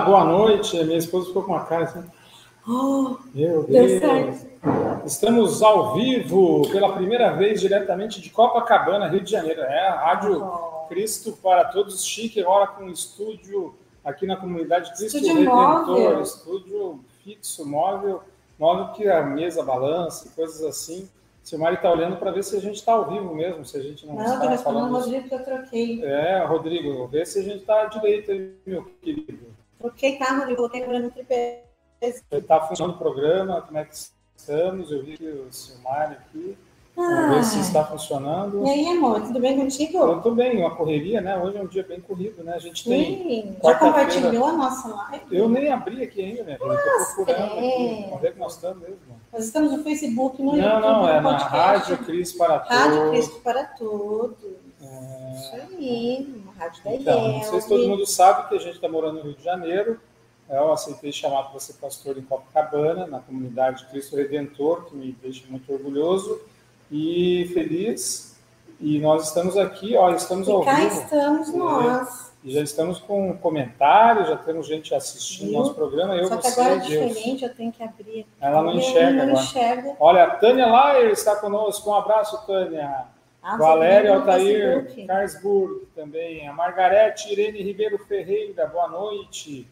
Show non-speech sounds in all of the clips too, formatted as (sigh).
Boa noite. Minha esposa ficou com uma cara assim. Oh, Meu deu Deus. certo. Estamos ao vivo pela primeira vez diretamente de Copacabana, Rio de Janeiro. É a Rádio Oh. Cristo para Todos Chique, agora com um estúdio aqui na comunidade Cristo Estúdio Redentor. móvel. Estúdio fixo, móvel, móvel que a mesa balança e coisas assim. Se o Mari está olhando para ver se a gente está ao vivo mesmo, se a gente não, Não, está respondendo falando. o Rodrigo que eu troquei. É, Rodrigo, vê se a gente está direito aí, meu querido. Troquei carro, Rodrigo, coloquei agora no tripé. Está funcionando o programa, como é que estamos? Eu vi o Silmar aqui. Vamos ver se Ah, está funcionando. e aí, amor, tudo bem contigo? Eu estou bem, uma correria, né? Hoje é um dia bem corrido, né? A gente tem. Sim. Já compartilhou a nossa live? Eu nem abri aqui ainda, minha filha. Estou procurando aqui. é. Onde é que nós estamos mesmo? Nós estamos no Facebook, no Não, YouTube, não, é no na podcast. Rádio Cris para Rádio Todos. Cristo para Todos. Isso aí, uma rádio da Então, não sei se todo mundo sabe que a gente está morando no Rio de Janeiro. Eu aceitei chamar para ser pastor em Copacabana, na comunidade Cristo Redentor, que me deixa muito orgulhoso e feliz. E nós estamos aqui, ó, estamos ao E cá vivo. estamos É. nós. E já estamos com comentários, já temos gente assistindo Viu? nosso programa. Eu, Só que você agora é Deus. diferente, eu tenho que abrir. Ela não Eu enxerga não agora. enxergo. Olha, a Tânia Layer está conosco. Um abraço, Tânia. Ah, Valéria no Altair. Carlsburg também. A Margarete Irene Ribeiro Ferreira, boa noite.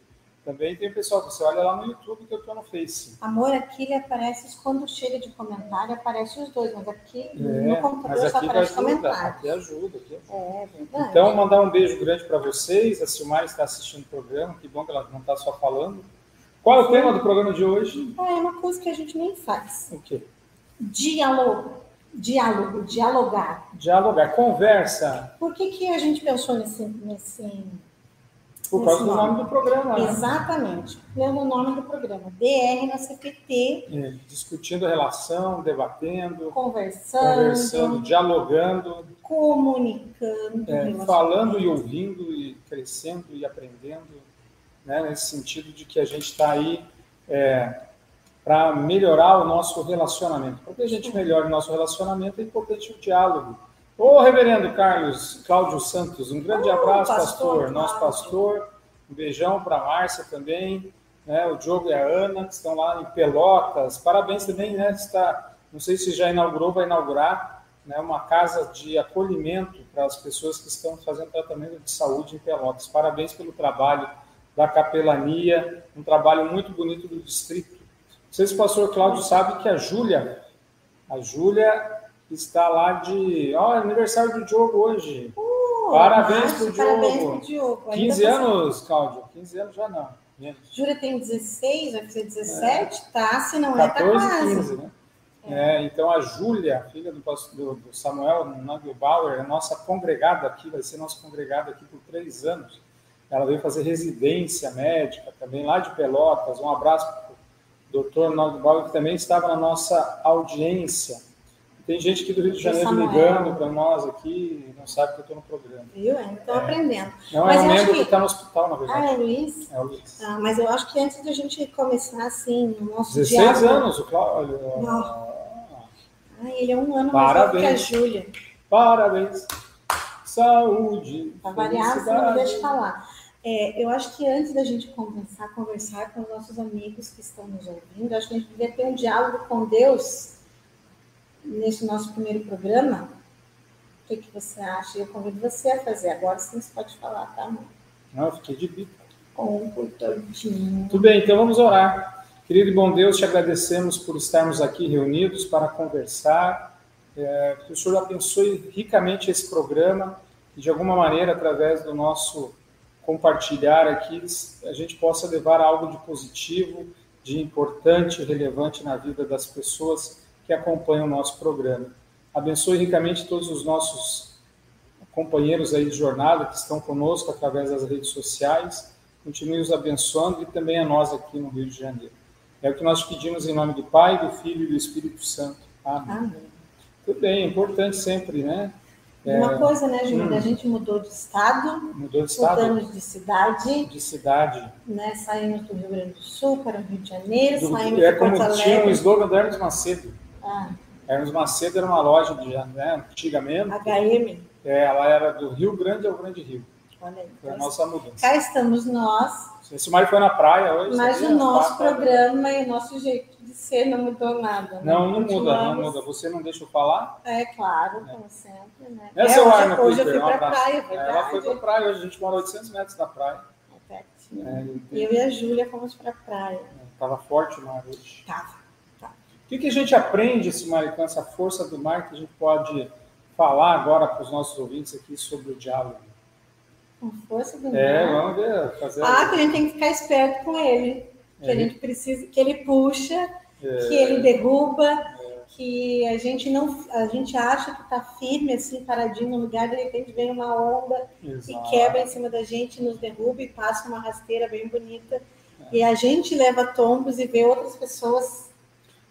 Também tem pessoal, você olha lá no YouTube que eu estou no Face. Amor, aqui ele aparece, quando chega de comentário, aparece os dois, mas aqui no É, computador mas só aparece ajuda, comentário. aqui ajuda. Aqui ajuda. É verdade. Então, mandar um beijo grande para vocês. A Silmar está assistindo o programa, que bom que ela não está só falando. Qual é o tema do programa de hoje? Ah, é uma coisa que a gente nem faz. O quê? Diálogo. Diálogo, dialogar. Dialogar, conversa, Por que, que a gente pensou nesse. nesse... por causa Esse do nome. nome do programa. né? Exatamente, pelo nome do programa. DR na CPT, É, discutindo a relação, debatendo, conversando, conversando, dialogando, comunicando. é, falando e ouvindo e crescendo e aprendendo, né, nesse sentido de que a gente está aí para melhorar o nosso relacionamento. Para que a gente melhore o nosso relacionamento é importante o diálogo. Ô, reverendo Carlos Cláudio Santos, um grande Ô, abraço, pastor pastor, nosso pastor. Um beijão para a Márcia também, né, o Diogo e a Ana, que estão lá em Pelotas. Parabéns também, né? Está, não sei se já inaugurou, vai inaugurar né, uma casa de acolhimento para as pessoas que estão fazendo tratamento de saúde em Pelotas. Parabéns pelo trabalho da capelania, um trabalho muito bonito do distrito. Não sei se o pastor Cláudio sabe que a Júlia, a Júlia está lá de, ó, é aniversário do Diogo hoje. Pô, Parabéns pro Parabéns Diogo. pro Diogo. Ainda 15 tá- anos, Cláudio. 15 anos já não. Menos. Júlia tem 16, vai fazer 17, tá? Se não é, tá 14 quase. 15, né? É, então a Júlia, filha do, do, do Samuel Nagelbauer, é nossa congregada aqui, vai ser nossa congregada aqui por três anos. Ela veio fazer residência médica também lá de Pelotas. Um abraço doutor Nagelbauer, que também estava na nossa audiência. Tem gente aqui do Rio de Janeiro ligando para nós aqui e não sabe que eu estou no programa. Viu? Ainda estou aprendendo. Não Mas é um membro que- está no hospital, na Ah, verdade. é Luiz? É o Luiz. Ah, mas eu acho que antes da gente começar assim, o nosso 16 diálogo. anos, o Cláudio. Ah, ele é um ano mais novo que a Parabéns. Júlia. Parabéns. Saúde. Para variar, você não deixa falar. É, eu acho que antes da gente conversar, conversar com os nossos amigos que estão nos ouvindo, acho que a gente devia ter um diálogo com Deus nesse nosso primeiro programa. O que, que você acha? Eu convido você a fazer. Agora sim você pode falar, tá, amor? Não, eu fiquei de bico. Comportadinho. Tudo bem, então vamos orar. Querido e bom Deus, te agradecemos por estarmos aqui reunidos para conversar. É, que o Senhor abençoe ricamente esse programa e, de alguma maneira, através do nosso compartilhar aqui, a gente possa levar algo de positivo, de importante relevante na vida das pessoas que acompanham o nosso programa. Abençoe ricamente todos os nossos companheiros aí de jornada que estão conosco através das redes sociais. Continue os abençoando e também a nós aqui no Rio de Janeiro. É o que nós pedimos em nome do Pai, do Filho e do Espírito Santo. Amém. Amém. Tudo bem, é importante sempre, né? Uma coisa, né, Júlia? hum. A gente mudou de estado, Mudou de estado, mudamos de cidade, de cidade. né? Saímos do Rio Grande do Sul para o Rio de Janeiro, Do- saímos é como Porto tinha um Alegre. slogan do Hermes Macedo. Ah, Hermes Macedo era uma loja de, né, antigamente. HM. É, ela era do Rio Grande ao Grande Rio. Olha aí. Foi a nossa mudança. Cá estamos nós, Esse Mário foi na praia hoje. Mas o nosso programa e o nosso jeito de ser não mudou nada. Né? Não, não muda, não muda. Você não deixa eu falar? É claro, é. como sempre, né? É, é, hoje, hoje eu fui para a praia, verdade. É, ela foi para a praia, hoje a gente mora 800 metros da praia. É, eu e a Júlia fomos para a praia. Estava forte o mar hoje. Estava. Tá. O que, que a gente aprende, esse mar, com essa força do mar, que a gente pode falar agora para os nossos ouvintes aqui sobre o diálogo? Com força do é, mar? É, vamos ver. Fazer ah, que a gente tem que ficar esperto com ele. Que é. a gente precisa, que ele puxa, é. que ele derruba, é. que a gente não, a gente acha que está firme assim, paradinho no lugar, de repente vem uma onda Exato. e quebra em cima da gente, nos derruba e passa uma rasteira bem bonita. E a gente leva tombos e vê outras pessoas.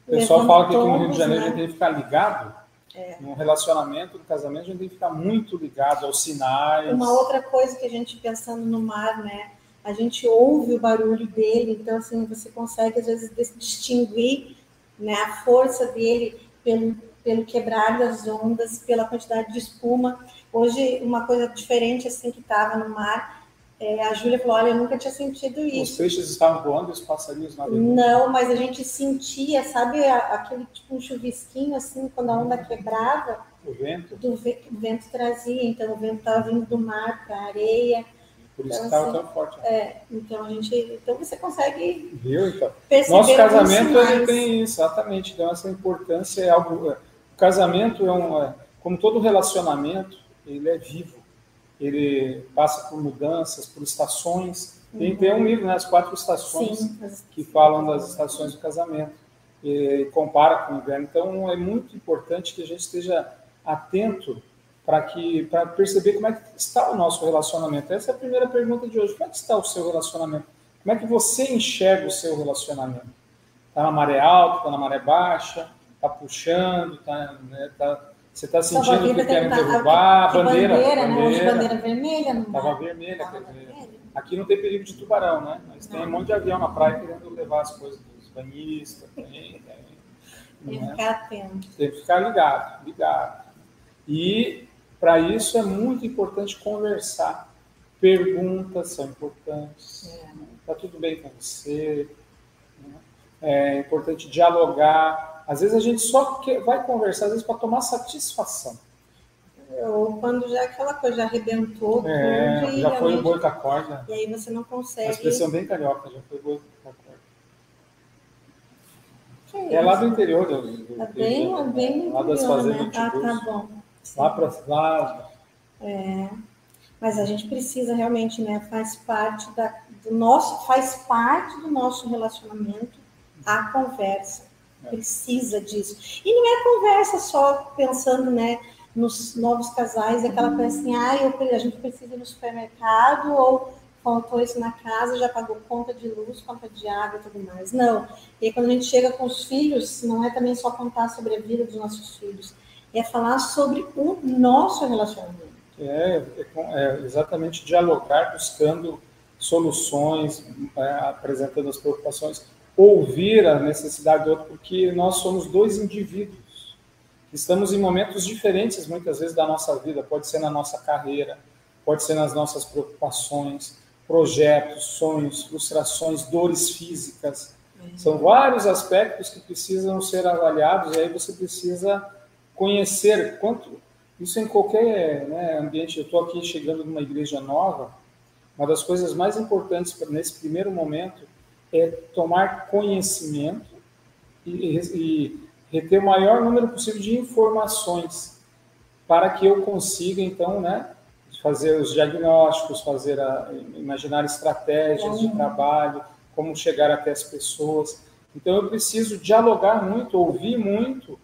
O pessoal fala que aqui no Rio de Janeiro né? a gente tem que ficar ligado. É. Num relacionamento, no casamento, a gente tem que ficar muito ligado aos sinais. Uma outra coisa que a gente pensando no mar, né? A gente ouve o barulho dele, então assim você consegue às vezes distinguir, né, a força dele pelo pelo quebrar das ondas, pela quantidade de espuma. Hoje uma coisa diferente assim que estava no mar é, a Júlia falou: Olha, eu nunca tinha sentido isso. Os peixes estavam voando e os passarinhos nadando? Não, mas a gente sentia, sabe, aquele tipo um chuvisquinho assim, quando a onda quebrava. O vento? Do, o vento trazia, então o vento estava vindo do mar para a areia. Por isso então, estava assim, tão forte. Né? É, então a gente. Então você consegue. Viu, então? Nosso casamento ele tem isso, exatamente. Então, essa importância é algo. É, o casamento é um. É, como todo relacionamento, ele é vivo ele passa por mudanças, por estações. Tem, tem um livro, né, As Quatro Estações, Sim. que falam das estações do casamento, e compara com o inverno. Então, é muito importante que a gente esteja atento para que para perceber como é que está o nosso relacionamento. Essa é a primeira pergunta de hoje. Como é que está o seu relacionamento? Como é que você enxerga o seu relacionamento? Está na maré alta, está na maré baixa, está puxando, está né, tá você está sentindo que querem derrubar a bandeira? Bandeira, né? Hoje bandeira vermelha. Estava vermelha, quer dizer. Aqui não tem perigo de tubarão, né? Mas tem um monte de avião na praia querendo levar as coisas dos banhistas. Tem, tem, tem que né? ficar atento. Tem que ficar ligado, ligado. E para isso é muito importante conversar. Perguntas são importantes. Está é. Tá tudo bem com você? Né? É importante dialogar às vezes a gente só vai conversar, às vezes, para tomar satisfação. Ou quando já aquela coisa já arrebentou. É, tudo, já foi o boi com a corda. E aí você não consegue. A expressão bem carioca, já foi o boi com a corda. É, é lá do interior. Do, do, é bem, do, bem lá das fazendas né? Ah, tá bom. Lá para lá. É, mas a gente precisa realmente, né? Faz parte da, do nosso, faz parte do nosso relacionamento a conversa precisa disso. E não é conversa só pensando, né, nos novos casais, aquela coisa assim, ah, eu, a gente precisa ir no supermercado ou faltou isso na casa, já pagou conta de luz, conta de água e tudo mais. Não. E aí, quando a gente chega com os filhos, não é também só contar sobre a vida dos nossos filhos, é falar sobre o nosso relacionamento. É, é, é exatamente dialogar, buscando soluções, é, apresentando as preocupações ouvir a necessidade do outro, porque nós somos dois indivíduos. Estamos em momentos diferentes, muitas vezes, da nossa vida. Pode ser na nossa carreira, pode ser nas nossas preocupações, projetos, sonhos, frustrações, dores físicas. São vários aspectos que precisam ser avaliados e aí você precisa conhecer quanto isso em qualquer né, ambiente. Eu estou aqui chegando numa igreja nova. Uma das coisas mais importantes nesse primeiro momento é tomar conhecimento e, e reter o maior número possível de informações para que eu consiga, então, né, fazer os diagnósticos, fazer a, imaginar estratégias de trabalho, como chegar até as pessoas. Então, eu preciso dialogar muito, ouvir muito,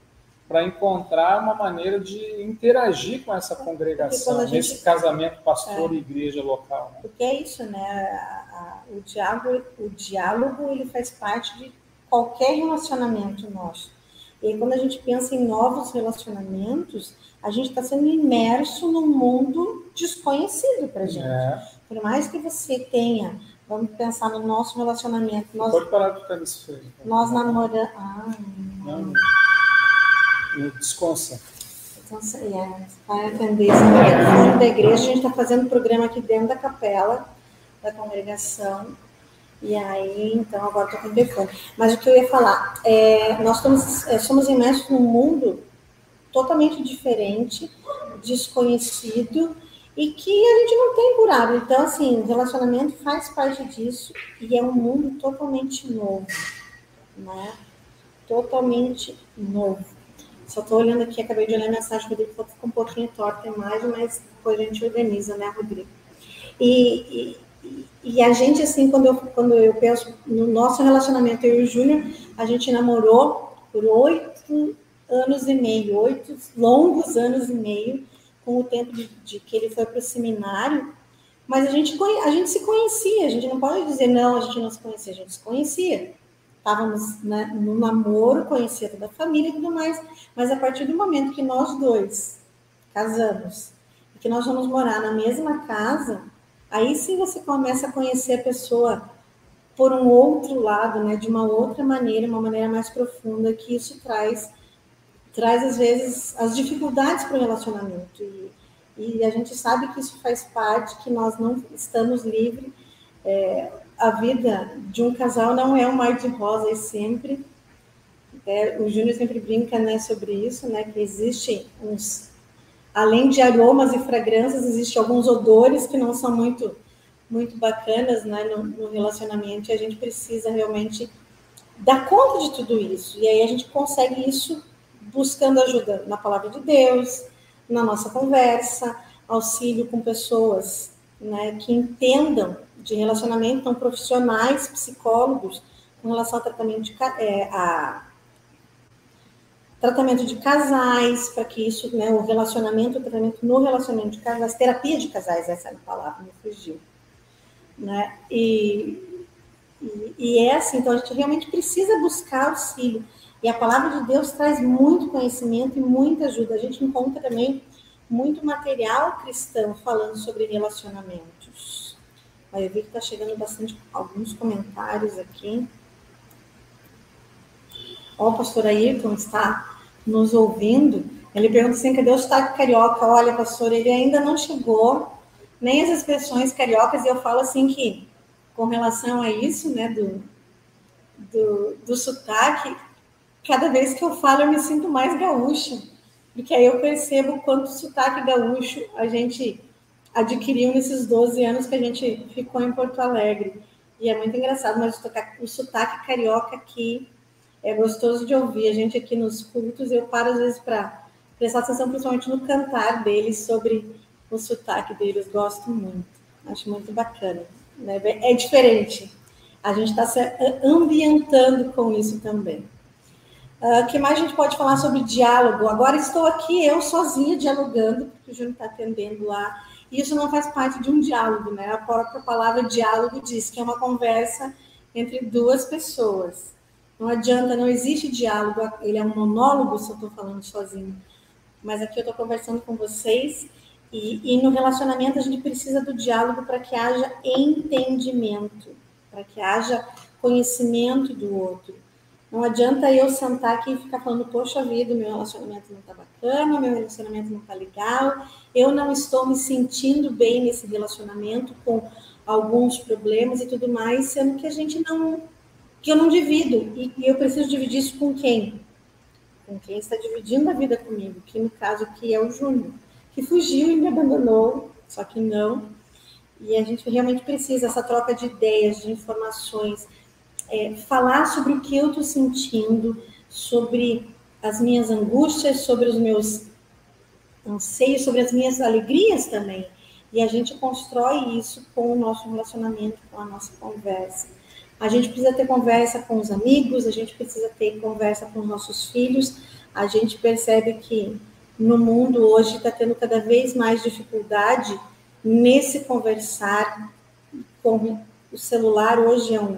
para encontrar uma maneira de interagir com essa congregação, gente, nesse casamento pastor é, e igreja local. Né? Porque é isso, né? o diálogo, o diálogo ele faz parte de qualquer relacionamento nosso. E quando a gente pensa em novos relacionamentos, a gente está sendo imerso num mundo desconhecido para gente. É. Por mais que você tenha, vamos pensar no nosso relacionamento. Nós, Pode parar de ficar nesse feio. Nós namoramos. Ah, não. não. Desconça. Então, é, vai atender telefone da igreja. A gente está fazendo um programa aqui dentro da capela da congregação. E aí, então, agora estou com o telefone. Mas o que eu ia falar, é, nós estamos, é, somos imersos num mundo totalmente diferente, desconhecido, e que a gente não tem curado. Então, assim, o relacionamento faz parte disso e é um mundo totalmente novo, né? Totalmente novo. Só estou olhando aqui, acabei de olhar a mensagem, Rodrigo falou que ficou um pouquinho torta a imagem, mas depois a gente organiza, né, Rodrigo? E, e, e, a gente, assim, quando eu, quando eu penso no nosso relacionamento, eu e o Júnior, a gente namorou por oito anos e meio, oito longos anos e meio, com o tempo de, de que ele foi para o seminário, mas a gente, a gente se conhecia, a gente não pode dizer não, a gente não se conhecia, a gente se conhecia. Estávamos né, no namoro, conhecia toda a família e tudo mais, mas a partir do momento que nós dois casamos, e que nós vamos morar na mesma casa, aí sim você começa a conhecer a pessoa por um outro lado, né, de uma outra maneira, uma maneira mais profunda, que isso traz traz às vezes as dificuldades para o relacionamento e, e, a gente sabe que isso faz parte, que nós não estamos livres. É, a vida de um casal não é um mar de rosas sempre. É, o Júnior sempre brinca né, sobre isso, né, que existem uns, além de aromas e fragrâncias, existem alguns odores que não são muito muito bacanas né, no, no relacionamento e a gente precisa realmente dar conta de tudo isso. E aí a gente consegue isso buscando ajuda na palavra de Deus, na nossa conversa, auxílio com pessoas né, que entendam de relacionamento, então profissionais, psicólogos, com relação ao tratamento de, é, a, tratamento de casais, para que isso, né, o relacionamento, o tratamento no relacionamento de casais, terapia de casais, essa é a palavra, me fugiu. Né? E, e, e é assim, então a gente realmente precisa buscar auxílio. E a palavra de Deus traz muito conhecimento e muita ajuda. A gente encontra também muito material cristão falando sobre relacionamentos. Aí eu vi que está chegando bastante alguns comentários aqui. Ó, o pastor Ayrton está nos ouvindo. Ele pergunta assim: cadê o sotaque carioca? Olha, pastor, ele ainda não chegou, nem as expressões cariocas, e eu falo assim que, com relação a isso, né, do, do, do sotaque, cada vez que eu falo, eu me sinto mais gaúcha, porque aí eu percebo quanto sotaque gaúcho a gente adquiriu nesses 12 anos que a gente ficou em Porto Alegre. E é muito engraçado, mas o sotaque carioca aqui é gostoso de ouvir. A gente aqui nos cultos, eu paro às vezes para prestar atenção, principalmente no cantar deles, sobre o sotaque deles. Gosto muito, acho muito bacana. Né? É diferente. A gente está se ambientando com isso também. O uh, que mais a gente pode falar sobre diálogo? Agora estou aqui eu sozinha dialogando, porque o Júnior está atendendo lá. E isso não faz parte de um diálogo, né? A própria palavra diálogo diz que é uma conversa entre duas pessoas. Não adianta, não existe diálogo, ele é um monólogo se eu estou falando sozinho. Mas aqui eu estou conversando com vocês e, e no relacionamento a gente precisa do diálogo para que haja entendimento, para que haja conhecimento do outro. Não adianta eu sentar aqui e ficar falando, poxa vida, meu relacionamento não está bacana, meu relacionamento não está legal, eu não estou me sentindo bem nesse relacionamento com alguns problemas e tudo mais, sendo que a gente não, que eu não divido. E, e eu preciso dividir isso com quem? Com quem está dividindo a vida comigo, que no caso aqui é o Júnior, que fugiu e me abandonou, só que não. E a gente realmente precisa essa troca de ideias, de informações, é, falar sobre o que eu estou sentindo, sobre as minhas angústias, sobre os meus anseios, sobre as minhas alegrias também. E a gente constrói isso com o nosso relacionamento, com a nossa conversa. A gente precisa ter conversa com os amigos, a gente precisa ter conversa com os nossos filhos. A gente percebe que no mundo hoje está tendo cada vez mais dificuldade nesse conversar com o celular. Hoje é um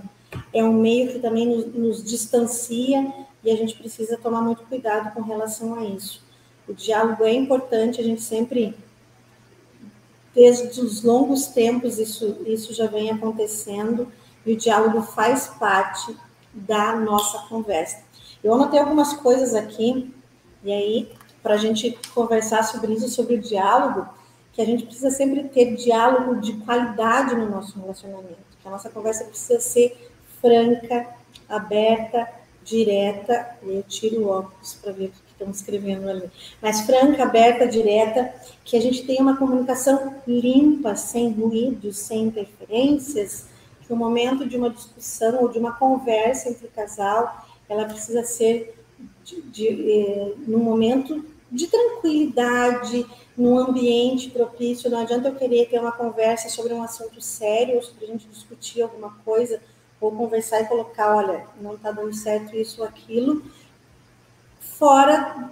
é um meio que também nos, nos distancia e a gente precisa tomar muito cuidado com relação a isso. O diálogo é importante, a gente sempre, desde os longos tempos, isso, isso já vem acontecendo, e o diálogo faz parte da nossa conversa. Eu anotei algumas coisas aqui, e aí, para a gente conversar sobre isso, sobre o diálogo, que a gente precisa sempre ter diálogo de qualidade no nosso relacionamento A nossa conversa precisa ser franca, aberta, direta. Eu tiro o óculos para ver o que estão escrevendo ali. Mas franca, aberta, direta, que a gente tenha uma comunicação limpa, sem ruídos, sem interferências, que o momento de uma discussão ou de uma conversa entre o casal, ela precisa ser de, de, eh, num momento de tranquilidade, num ambiente propício. Não adianta eu querer ter uma conversa sobre um assunto sério, ou sobre a gente discutir alguma coisa, ou conversar e colocar, olha, não está dando certo isso ou aquilo, fora,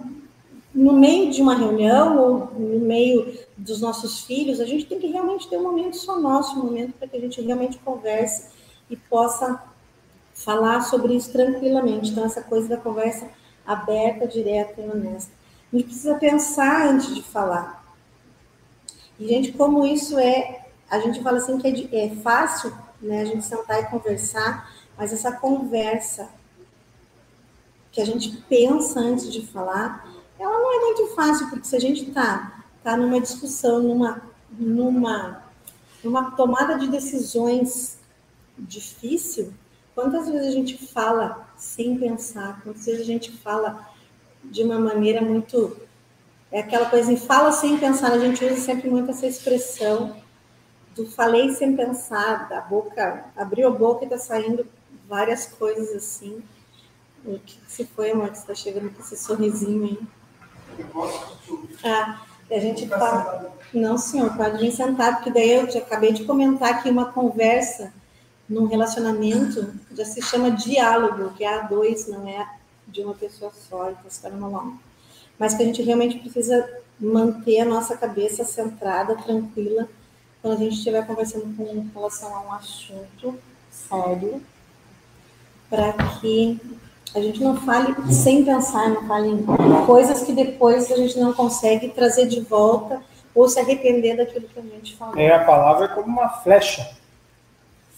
no meio de uma reunião, ou no meio dos nossos filhos, a gente tem que realmente ter um momento só nosso, um momento para que a gente realmente converse e possa falar sobre isso tranquilamente. Então, essa coisa da conversa aberta, direta e honesta. A gente precisa pensar antes de falar. E, gente, como isso é. A gente fala assim que é, de, é fácil né, a gente sentar e conversar, mas essa conversa que a gente pensa antes de falar, ela não é muito fácil, porque se a gente está tá numa discussão, numa, numa, numa tomada de decisões difícil, quantas vezes a gente fala sem pensar, quantas vezes a gente fala de uma maneira muito. É aquela coisa em fala sem pensar, a gente usa sempre muito essa expressão do falei sem pensar, da boca, abriu a boca e está saindo várias coisas assim. O que se foi, amor? Você está chegando com esse sorrisinho aí. Ah, a gente fala. Não, senhor, pode vir sentar, porque daí eu acabei de comentar aqui uma conversa num relacionamento já se chama diálogo, que é a dois, não é de uma pessoa só, então está longa. Mas que a gente realmente precisa manter a nossa cabeça centrada, tranquila, quando a gente estiver conversando com relação a um assunto sério, para que a gente não fale sem pensar, não fale em coisas que depois a gente não consegue trazer de volta ou se arrepender daquilo que a gente falou. É, a palavra é como uma flecha.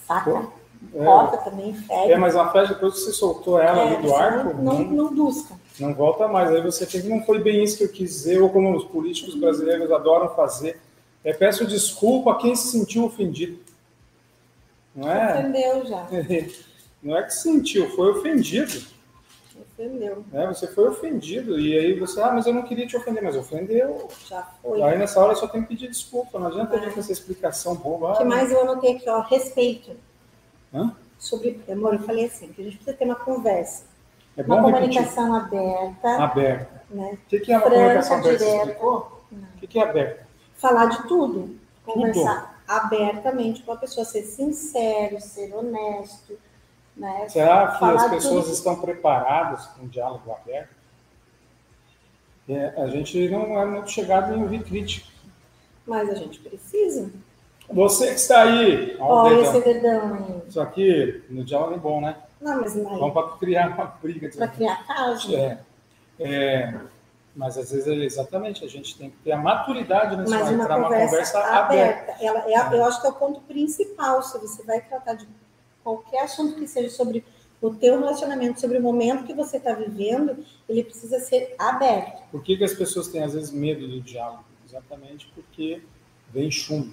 Saca? É, Corta também, fede. É, mas a flecha, depois que você soltou ela é, ali do arco... Não, não, não Não volta mais. Aí você tem que não foi bem isso que eu quis dizer, ou como os políticos brasileiros adoram fazer. É, peço desculpa a quem se sentiu ofendido. Não é? Ofendeu já. (laughs) Não é que se sentiu, foi ofendido. Ofendeu. É, você foi ofendido. E aí você, ah, mas eu não queria te ofender, mas ofendeu. Já foi. Aí nessa hora só tem que pedir desculpa. Não adianta vir com essa explicação boba. O que mais eu anotei aqui, ó, respeito. Hã? Sobre, amor, eu falei assim, que a gente precisa ter uma conversa. É uma comunicação repetir. aberta. Aberta. Né? O que, que é uma Franca, comunicação aberta? Direta. O que, que é aberta? Falar de tudo. Conversar tudo. abertamente com a pessoa, ser sincero, ser honesto. Né? Será que Falar as pessoas tudo. estão preparadas para um diálogo aberto? É, a gente não é muito chegado em ouvir crítica. Mas a gente precisa. Você que está aí. Olha esse dedão aí. Isso aqui no diálogo é bom, né? Não, mas não. Vamos para criar uma briga. Para criar causa. É. é. Mas às vezes, exatamente, a gente tem que ter a maturidade nesse Mas uma conversa, uma conversa aberta. aberta. Ela, é, eu acho que é o ponto principal. Se você vai tratar de qualquer assunto que seja sobre o teu relacionamento, sobre o momento que você está vivendo, ele precisa ser aberto. Por que, que as pessoas têm, às vezes, medo do diálogo? Exatamente porque vem chumbo.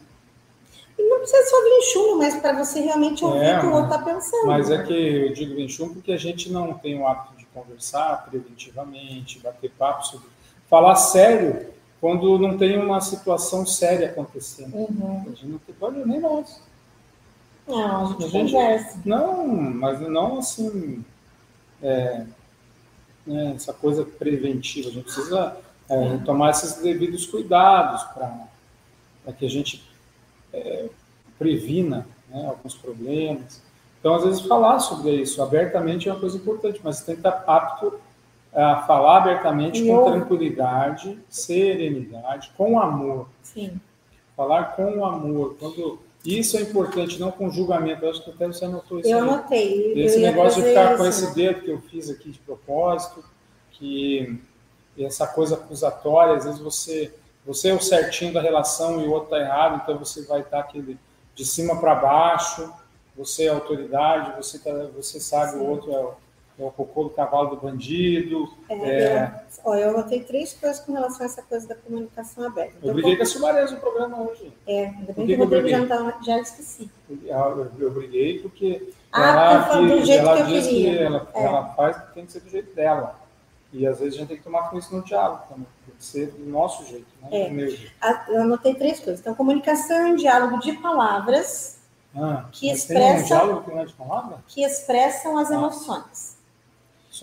E não precisa só vir chumbo, mas para você realmente ouvir é, o que o outro está pensando. Mas é que eu digo vem chumbo porque a gente não tem o hábito de conversar preventivamente, bater papo sobre. Falar sério quando não tem uma situação séria acontecendo. Uhum. A gente não tem pode nem nós. Não, a gente, a gente conversa. Não, mas não assim. É, né, essa coisa preventiva. A gente precisa é, tomar esses devidos cuidados para que a gente é, previna né, alguns problemas. Então, às vezes, falar sobre isso abertamente é uma coisa importante, mas tem que estar apto a falar abertamente e com eu... tranquilidade, serenidade, com amor. Sim. Falar com amor. Quando isso é importante, não com julgamento. Eu acho que até você anotou isso. Eu aí. anotei. Esse negócio de ficar com esse dedo que eu fiz aqui de propósito, que essa coisa acusatória, às vezes você você é o certinho da relação e o outro está errado, então você vai estar tá aquele de cima para baixo, você é autoridade, você, tá, você sabe, Sim. o outro é é o cocô do cavalo do bandido. É, é... Eu, ó, eu anotei três coisas com relação a essa coisa da comunicação aberta. Então, eu briguei com a Sumarez no programa hoje. É, ainda bem que, que eu, eu já, tá, já esqueci. Eu, eu briguei porque ah, ela, do jeito ela que eu diz queria. que ela, É. ela faz que tem que ser do jeito dela. E às vezes a gente tem que tomar com isso no diálogo também. Tem que ser do nosso jeito, não É. do meu jeito. Ah, Eu anotei três coisas. Então, comunicação é um diálogo de palavras Ah, Que tem um diálogo que não é de palavra? que expressam as Ah. emoções.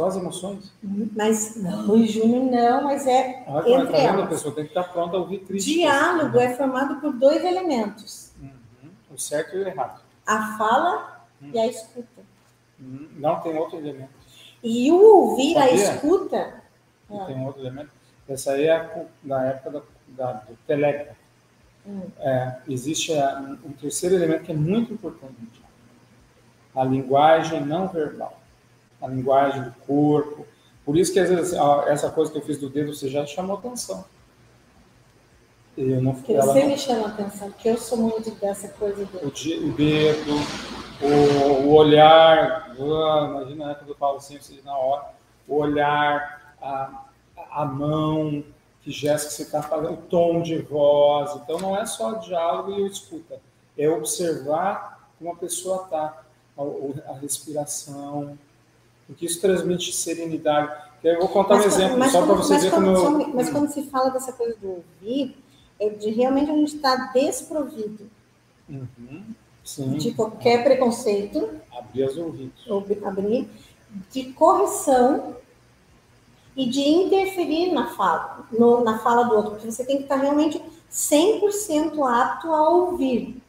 Só as emoções? Mas não, Júnior não, mas é Ah, mas entre tá vendo? A elas. pessoa tem que estar pronta a ouvir críticas. Diálogo é formado por dois elementos: Uhum. O certo e o errado. a fala e a escuta. Uhum. Não tem outro elemento. E o ouvir, a Sabia? escuta, Não Ah. tem outro elemento. Essa aí é a da época da, da, do telégrafo. Hum. É, existe a- um terceiro elemento que é muito importante. A linguagem não verbal. A linguagem do corpo. Por isso que às vezes essa coisa que eu fiz do dedo você já chamou atenção. Eu não, que ela você me chama atenção, porque eu sou muito dessa coisa do. o, o dedo, o, o olhar, ah, imagina né, quando eu falo assim, na hora, o olhar, a, a mão, que gesto que você está fazendo, o tom de voz. Então não é só diálogo e escuta, é observar como a pessoa está, a, a respiração, porque isso transmite serenidade. Eu vou contar um exemplo, mas só para quando- você mas ver quando- como só eu... mas quando se fala dessa coisa do ouvir, é de realmente a gente está desprovido Uhum, de qualquer preconceito, abrir os ouvidos. ou abrir, de correção e de interferir na fala, no- na fala do outro, porque você tem que estar realmente 100% apto a ouvir.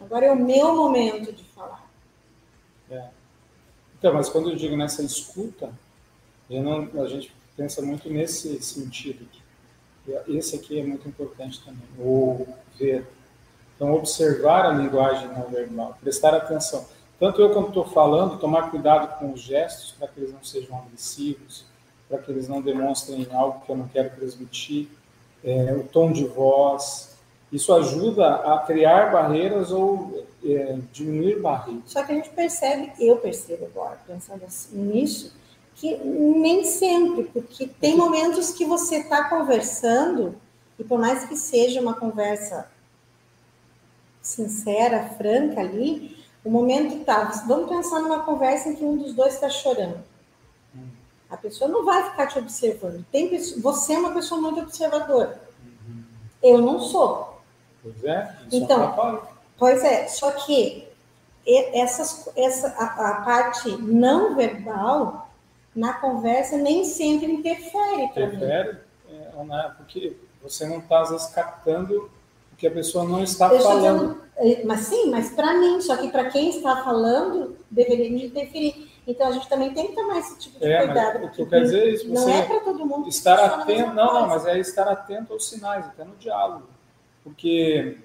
Agora é o meu momento de falar. Então, mas quando eu digo nessa escuta, não- a gente pensa muito nesse sentido. aqui. Esse aqui é muito importante também, o ver. Então, observar a linguagem não verbal, prestar atenção. Tanto eu quando estou falando, tomar cuidado com os gestos para que eles não sejam agressivos, para que eles não demonstrem algo que eu não quero transmitir, é, o tom de voz. Isso ajuda a criar barreiras ou é, diminuir barreiras. Só que a gente percebe, eu percebo agora, pensando assim, nisso, que nem sempre, porque tem momentos que você está conversando, e por mais que seja uma conversa sincera, franca ali, o momento tá. Vamos pensar numa conversa em que um dos dois está chorando. A pessoa não vai ficar te observando. Tem você é uma pessoa muito observadora. Eu não sou. Pois é, isso Então. Pois é, só que essas, essa, a, a parte não verbal na conversa nem sempre interfere interfere, é, né, porque você não está, às vezes, captando o que a pessoa não está Eu falando. dizendo, eh, mas sim, mas para mim, só que para quem está falando, deveria interferir. Então a gente também tem que tomar esse tipo de É, cuidado. o que eu quero dizer é isso, não é para todo mundo estar atento, não, não, mas é estar atento aos sinais, até no diálogo. Porque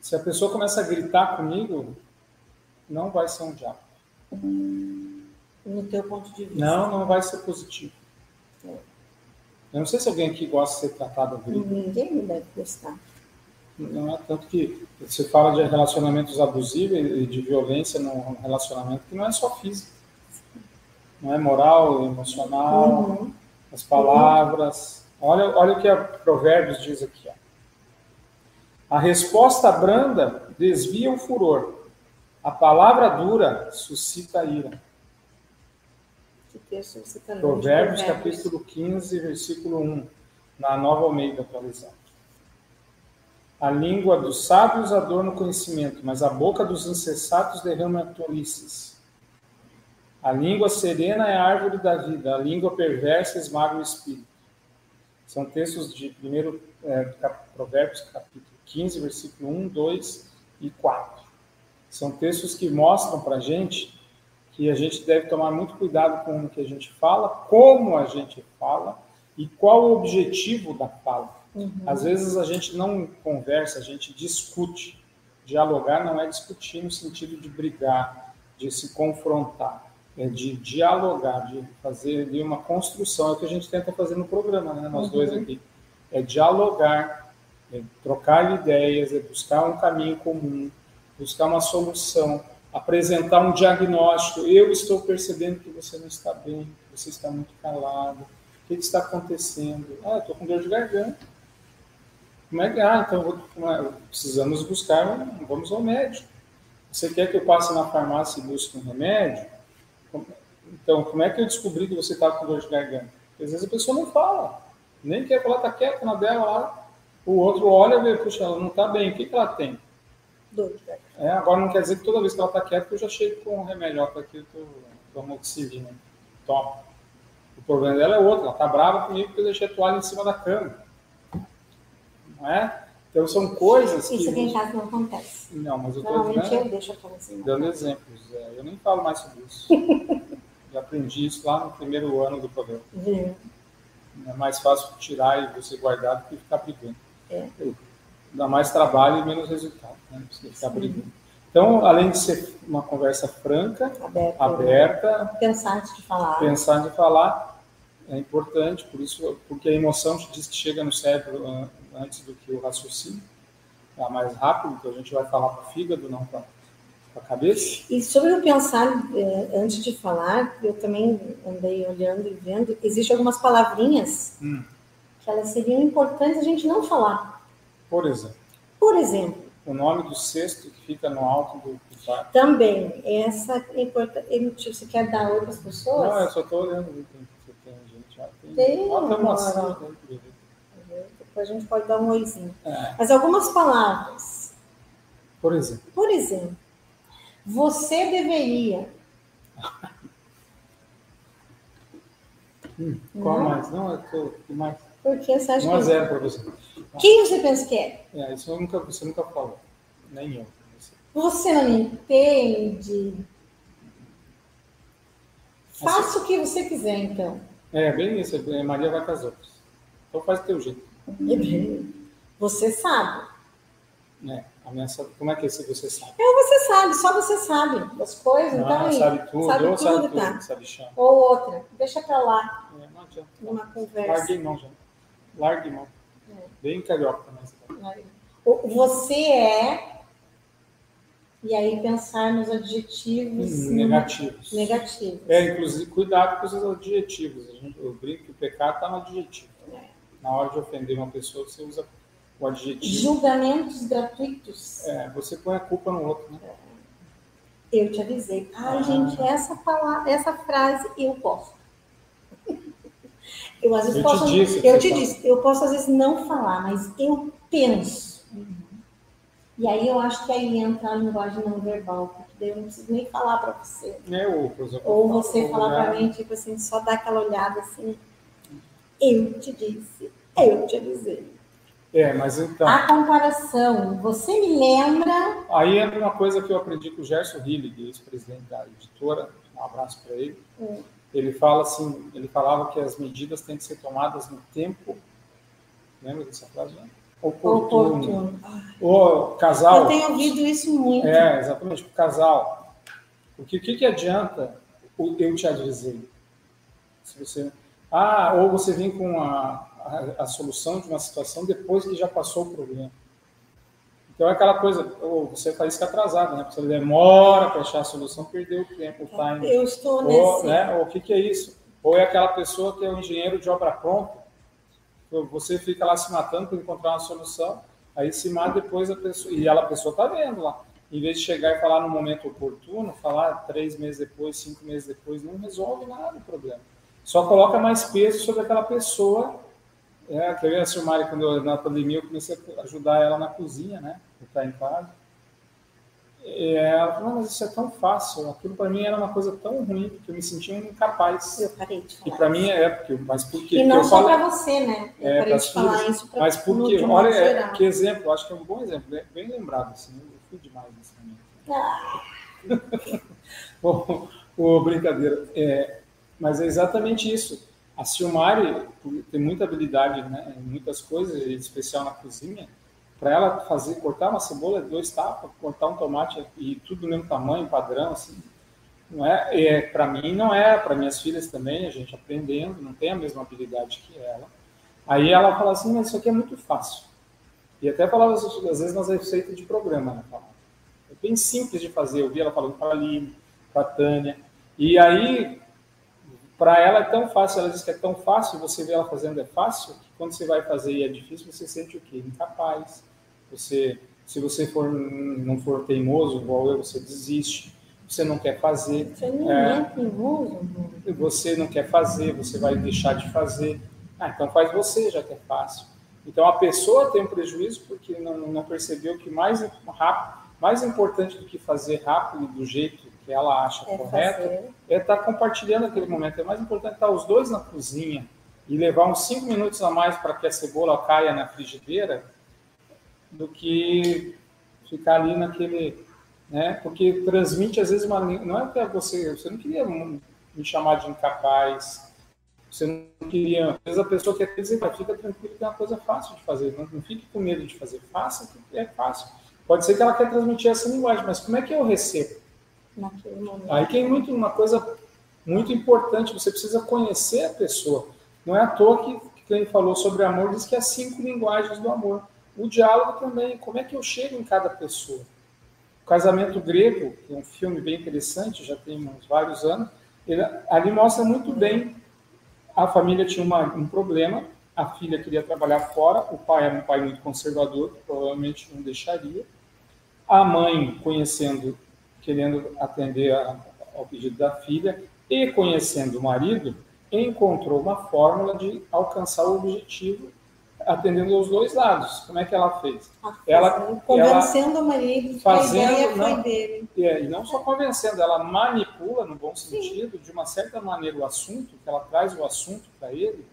se a pessoa começa a gritar comigo, não vai ser um diálogo. No teu ponto de vista. Não, não vai ser positivo. É. Eu não sei se alguém aqui gosta de ser tratado grito. Ninguém me deve gostar. Não é tanto que você fala de relacionamentos abusivos e de violência no relacionamento, que não é só físico. Não é moral, emocional, Uhum. as palavras. Olha, olha o que a Provérbios diz aqui. Ó. A resposta branda desvia o furor. A palavra dura suscita a ira. Que texto você está? Provérbios, capítulo 15, versículo 1, na Nova Almeida atualizada. A língua dos sábios adorna o conhecimento, mas a boca dos insensatos derrama tolices. A língua serena é a árvore da vida, a língua perversa esmaga o espírito. São textos de primeiro é, Provérbios, capítulo 15, versículo 1, 2 e 4. São textos que mostram para a gente que a gente deve tomar muito cuidado com o que a gente fala, como a gente fala e qual o objetivo da fala. Uhum. Às vezes a gente não conversa, a gente discute. Dialogar não é discutir no sentido de brigar, de se confrontar, é de dialogar, de fazer ali uma construção. É o que a gente tenta fazer no programa, né? Nós Uhum. dois aqui. É dialogar, é trocar ideias, é buscar um caminho comum, buscar uma solução. apresentar um diagnóstico. Eu estou percebendo que você não está bem, que você está muito calado. O que, está acontecendo? Ah, estou com dor de garganta. Como é que. Ah, então é? precisamos buscar, vamos ao médico. Você quer que eu passe na farmácia e busque um remédio? Então, como é que eu descobri que você está com dor de garganta? Às vezes a pessoa não fala, nem quer falar, está quieta na dela lá. O outro olha e vê, puxa, ela não está bem, o que, que ela tem? Garganta. É, agora não quer dizer que toda vez que ela está quieta eu já chego com um remédio, ó, aqui, eu tô amoxicilina. Toma. O problema dela é outro, ela está brava comigo porque eu deixei a toalha em cima da cama. Não é? Então são coisas que. Isso aqui em casa não acontece. Não, mas eu estou Normalmente eu deixo a toalha em cima. Dando exemplos. É, eu nem falo mais sobre isso. (laughs) Já aprendi isso lá no primeiro ano do programa. Uhum. É mais fácil tirar e você guardar do que ficar brigando. É. Dá mais trabalho e menos resultado, né? Você ficar brigando. Então, além de ser uma conversa franca, aberta, aberta pensar antes de falar. Pensar antes de falar é importante, por isso, porque a emoção te diz que chega no cérebro antes do que o raciocínio, é mais rápido, então a gente vai falar para o fígado, não para a cabeça. E sobre o pensar, eh, antes de falar, eu também andei olhando e vendo, existem algumas palavrinhas hum. Que elas seriam importantes a gente não falar. Por exemplo? Por exemplo. O nome do cesto que fica no alto do quarto. Também. Essa é importante. Você quer dar outras pessoas? Não, eu só estou olhando. Você tem, gente. Tem, tem uma Depois a gente pode dar um oizinho. É. Mas algumas palavras. Por exemplo. Por exemplo. Você deveria. hum, qual mais? Não, eu tô mais. Por que você acha 1 a 0 para você. Quem você pensa que é? É, isso nunca, você nunca falou. Nem eu. Você não me entende. Faça o que você quiser, então. É, bem isso. É, Maria vai com as outras. Então faz o teu jeito. Você sabe. É. A minha, como é que é se você sabe? É, você sabe, só você sabe das coisas. Ah, então, sabe tudo, sabe ou tudo, sabe tá. tudo, sabe chão. Ou outra, deixa pra lá. É, não adianta. Numa conversa. Larguei mão já. Largue mão. É. Bem carioca também. Você é. E aí pensar nos adjetivos hum, negativos. negativos. É, inclusive, cuidado com os adjetivos. Gente, eu brinco que o pecado está no adjetivo. É. Na hora de ofender uma pessoa, você usa o adjetivo. Julgamentos gratuitos. É, você põe a culpa no outro, né? Eu te avisei. Ah, ah. gente, essa, palavra, essa frase eu posso. Eu às vezes eu posso. Te disse, eu te disse, eu posso às vezes não falar, mas eu penso. E aí eu acho que aí entra a linguagem não verbal, porque daí eu não preciso nem falar para você. É, ou, exemplo, ou você falar para mim, tipo assim, só dar aquela olhada assim. Eu te disse, eu te avisei. É, mas então. A comparação, você me lembra. Aí entra uma coisa que eu aprendi com o Gerson Hillig, ex-presidente da editora, um abraço para ele. É. Ele fala assim, ele falava que as medidas têm que ser tomadas no tempo. Lembra dessa frase? Né? Oportuno. Oportuno. O casal. Eu tenho ouvido isso muito. É, exatamente, o casal. Porque o que, que adianta eu te avisei? Se você. Ah, ou você vem com a, a, a, solução de uma situação depois que já passou o problema. Então é aquela coisa, você está isso atrasado, né? Você demora para achar a solução, perdeu o tempo, o time. Eu estou nesse. Ou, né? ou o que, que é isso? Ou é aquela pessoa que é um engenheiro de obra pronta, você fica lá se matando para encontrar uma solução, aí se mata depois a pessoa, e ela, a pessoa está vendo lá. Em vez de chegar e falar no momento oportuno, falar três meses depois, cinco meses depois, não resolve nada o problema. Só coloca mais peso sobre aquela pessoa é, que eu e a Silmari, quando eu, na pandemia, eu comecei a ajudar ela na cozinha, né? Estar em casa. E ela falou, mas isso é tão fácil. Aquilo para mim era uma coisa tão ruim, que eu me sentia incapaz. Eu parei de falar. E para mim é, porque, mas por quê? E não só para você, né? Eu é, parei de falar filhos, isso para Mas por quê? Olha, é, que exemplo, acho que é um bom exemplo, bem, bem lembrado. Assim, eu fui demais nesse momento. Ah. (laughs) bom, oh, brincadeira. É, mas é exatamente isso a Silmari tem muita habilidade né, em muitas coisas, em especial na cozinha. Para ela fazer, cortar uma cebola, dois tapas, cortar um tomate e tudo do mesmo tamanho, padrão, assim. Não é, é para mim não é, para minhas filhas também, a gente aprendendo, não tem a mesma habilidade que ela. Aí ela fala assim, mas isso aqui é muito fácil. E até falava às vezes nas receitas de programa, né? bem simples de fazer. Eu vi ela falando para a Aline, para a Tânia. E aí, para ela é tão fácil, ela diz que é tão fácil, você vê ela fazendo é fácil, que quando você vai fazer e é difícil, você sente o quê? Incapaz. Você, se você for, não for teimoso, igual eu, você desiste. Você não quer fazer. Você não é, é teimoso. Você não quer fazer, você vai deixar de fazer. Ah, então faz você, já que é fácil. Então a pessoa tem um prejuízo porque não, não percebeu que mais rápido, mais importante do que fazer rápido do jeito que ela acha é correto fazer. é estar tá compartilhando aquele momento. É mais importante estar os dois na cozinha e levar uns cinco minutos a mais para que a cebola caia na frigideira do que ficar ali naquele, né? Porque transmite às vezes uma não é que você, você não queria me chamar de incapaz, você não queria. Às vezes a pessoa quer dizer, fica tranquilo que é uma coisa fácil de fazer. Não, não fique com medo de fazer. Faça que é fácil. Pode ser que ela quer transmitir essa linguagem, mas como é que eu recebo? Naquele momento. Aí tem muito uma coisa muito importante. Você precisa conhecer a pessoa. Não é à toa que quem falou sobre amor diz que há cinco linguagens do amor. O diálogo também. Como é que eu chego em cada pessoa? O Casamento Grego, que é um filme bem interessante, já tem uns vários anos, ele, ali mostra muito bem a família tinha uma, um problema, a filha queria trabalhar fora, o pai era um pai muito conservador, provavelmente não deixaria. A mãe, conhecendo, querendo atender a, ao pedido da filha, e conhecendo o marido, encontrou uma fórmula de alcançar o objetivo atendendo aos dois lados. Como é que ela fez? ela convencendo ela, o marido fazendo, a ideia não, foi dele. É, e não só convencendo, ela manipula, no bom sentido, Sim. de uma certa maneira o assunto, que ela traz o assunto para ele,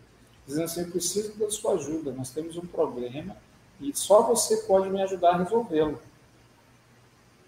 dizendo assim, eu preciso da sua ajuda, nós temos um problema e só você pode me ajudar a resolvê-lo.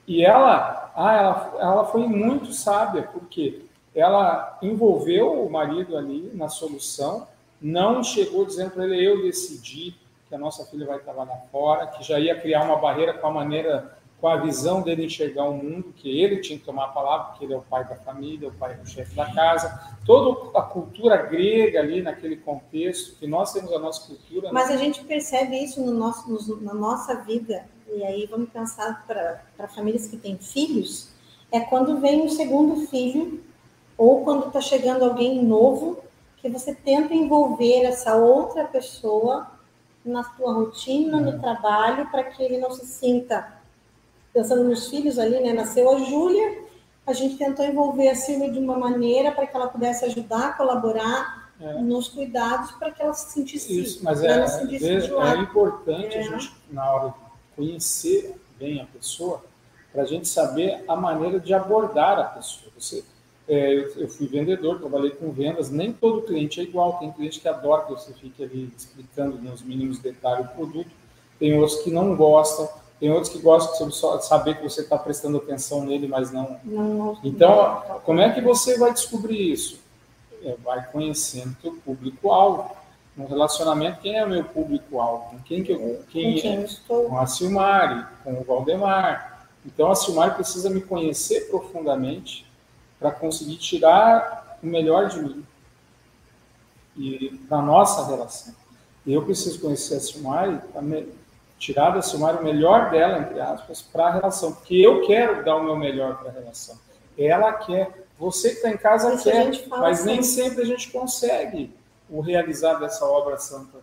E ela, ah, ela, ela foi muito sábia, porque ela envolveu o marido ali na solução, não chegou dizendo para ele, eu decidi que a nossa filha vai trabalhar fora, que já ia criar uma barreira com a maneira, com a visão dele enxergar o mundo, que ele tinha que tomar a palavra, porque ele é o pai da família, o pai do chefe da casa, toda a cultura grega ali naquele contexto, que nós temos a nossa cultura. Né? Mas né? a gente percebe isso no nosso, no, na nossa vida, e aí vamos pensar para famílias que têm filhos, é quando vem o segundo filho, ou quando está chegando alguém novo que você tenta envolver essa outra pessoa na sua rotina, no uhum. trabalho, para que ele não se sinta pensando nos filhos ali, né? Nasceu a Júlia, a gente tentou envolver a Silvia de uma maneira para que ela pudesse ajudar, colaborar é. nos cuidados para que ela se sentisse Isso, mas é, é, importante é. a gente, na hora de conhecer bem a pessoa, para a gente saber a maneira de abordar a pessoa. Você, é, eu, eu, fui vendedor, trabalhei com vendas, nem todo cliente é igual. Tem cliente que adora que você fique ali explicando nos mínimos detalhes o produto, tem outros que não gostam, tem outros que gostam de saber que você está prestando atenção nele, mas não. não então, não. como é que você vai descobrir isso? É, vai conhecendo o público-alvo. No relacionamento, quem é o meu público-alvo? Quem, que eu, quem, quem é? Com a Silmari, com o Valdemar. Então, a Silmari precisa me conhecer profundamente para conseguir tirar o melhor de mim e da nossa relação. Eu preciso conhecer a Silmari tirar da Silmari o melhor dela, entre aspas, para a relação, porque eu quero dar o meu melhor para a relação. Ela quer, você que está em casa Isso quer, mas nem sempre a gente consegue o realizar dessa obra santa.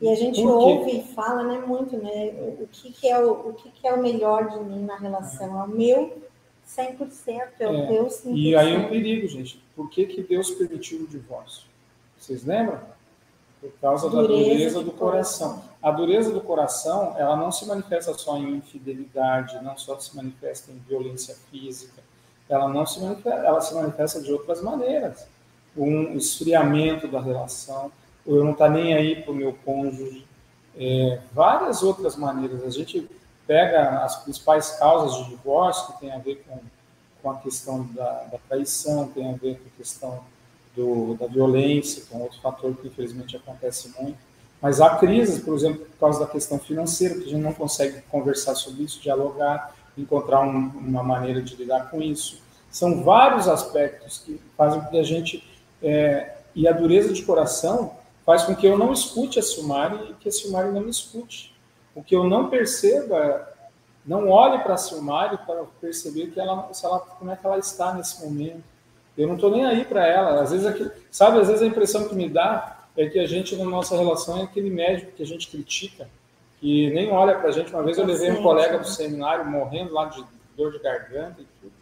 E a gente ouve e fala, né, muito, né, o que, que é o, o que, que é o melhor de mim na relação, é o meu 100%, é o é. 100%. E aí é um perigo, gente. Por que, que Deus permitiu o divórcio? Vocês lembram? Por causa dureza da dureza do coração. coração. A dureza do coração, ela não se manifesta só em infidelidade, não só se manifesta em violência física. Ela não se manifesta, ela se manifesta de outras maneiras. Um esfriamento da relação, ou eu não estar tá nem aí para o meu cônjuge. É, várias outras maneiras. A gente pega as principais causas de divórcio, que tem a ver com, com a questão da, da traição, tem a ver com a questão do, da violência, que é outro fator que infelizmente acontece muito. Mas há crises, por exemplo, por causa da questão financeira, que a gente não consegue conversar sobre isso, dialogar, encontrar um, uma maneira de lidar com isso. São vários aspectos que fazem com que a gente. É, e a dureza de coração faz com que eu não escute a Silmari e que a Silmari não me escute. O que eu não perceba Não olhe para a Silmari para perceber que ela, se ela, como é que ela está nesse momento. Eu não estou nem aí para ela. Às vezes, sabe, às vezes a impressão que me dá é que a gente, na nossa relação, é aquele médico que a gente critica, que nem olha para a gente. Uma vez eu levei um colega do seminário morrendo lá de dor de garganta e tudo.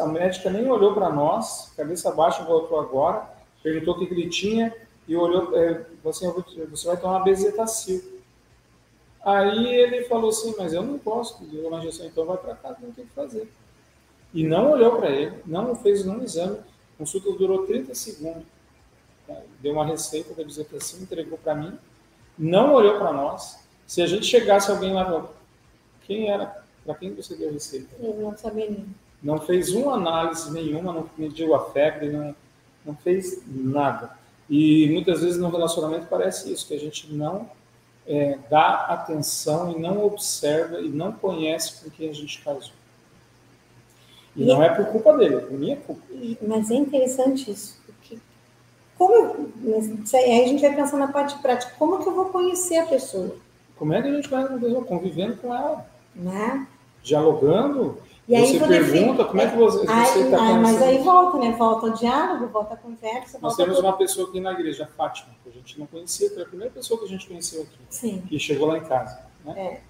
A médica nem olhou para nós, cabeça baixa, voltou agora, perguntou o que ele tinha e olhou, é, assim, você vai tomar bezetacil. Aí ele falou assim, mas eu não posso então vai para casa, não tem o que fazer. E não olhou para ele, não fez nenhum exame, a consulta durou 30 segundos. Deu uma receita da bezetacil, entregou para mim, não olhou para nós. Se a gente chegasse alguém lá, quem era? Para quem você deu a receita? Eu não sabia nem. Não fez uma análise nenhuma, não mediu a febre, não, não fez nada. E muitas vezes no relacionamento parece isso, que a gente não é, dá atenção e não observa e não conhece com quem a gente casou. E, e não é por culpa dele, é por minha culpa. Mas é interessante isso, porque como aí a gente vai pensar na parte prática, como que eu vou conhecer a pessoa? Como é que a gente vai convivendo com ela? Né? Dialogando, e aí, você pergunta como é que você está conversando. Mas aí volta, né? Volta o diálogo, volta a conversa. Nós volta temos uma pessoa aqui na igreja, a Fátima, que a gente não conhecia, foi a primeira pessoa que a gente conheceu aqui. Sim. Que chegou lá em casa. Né? É.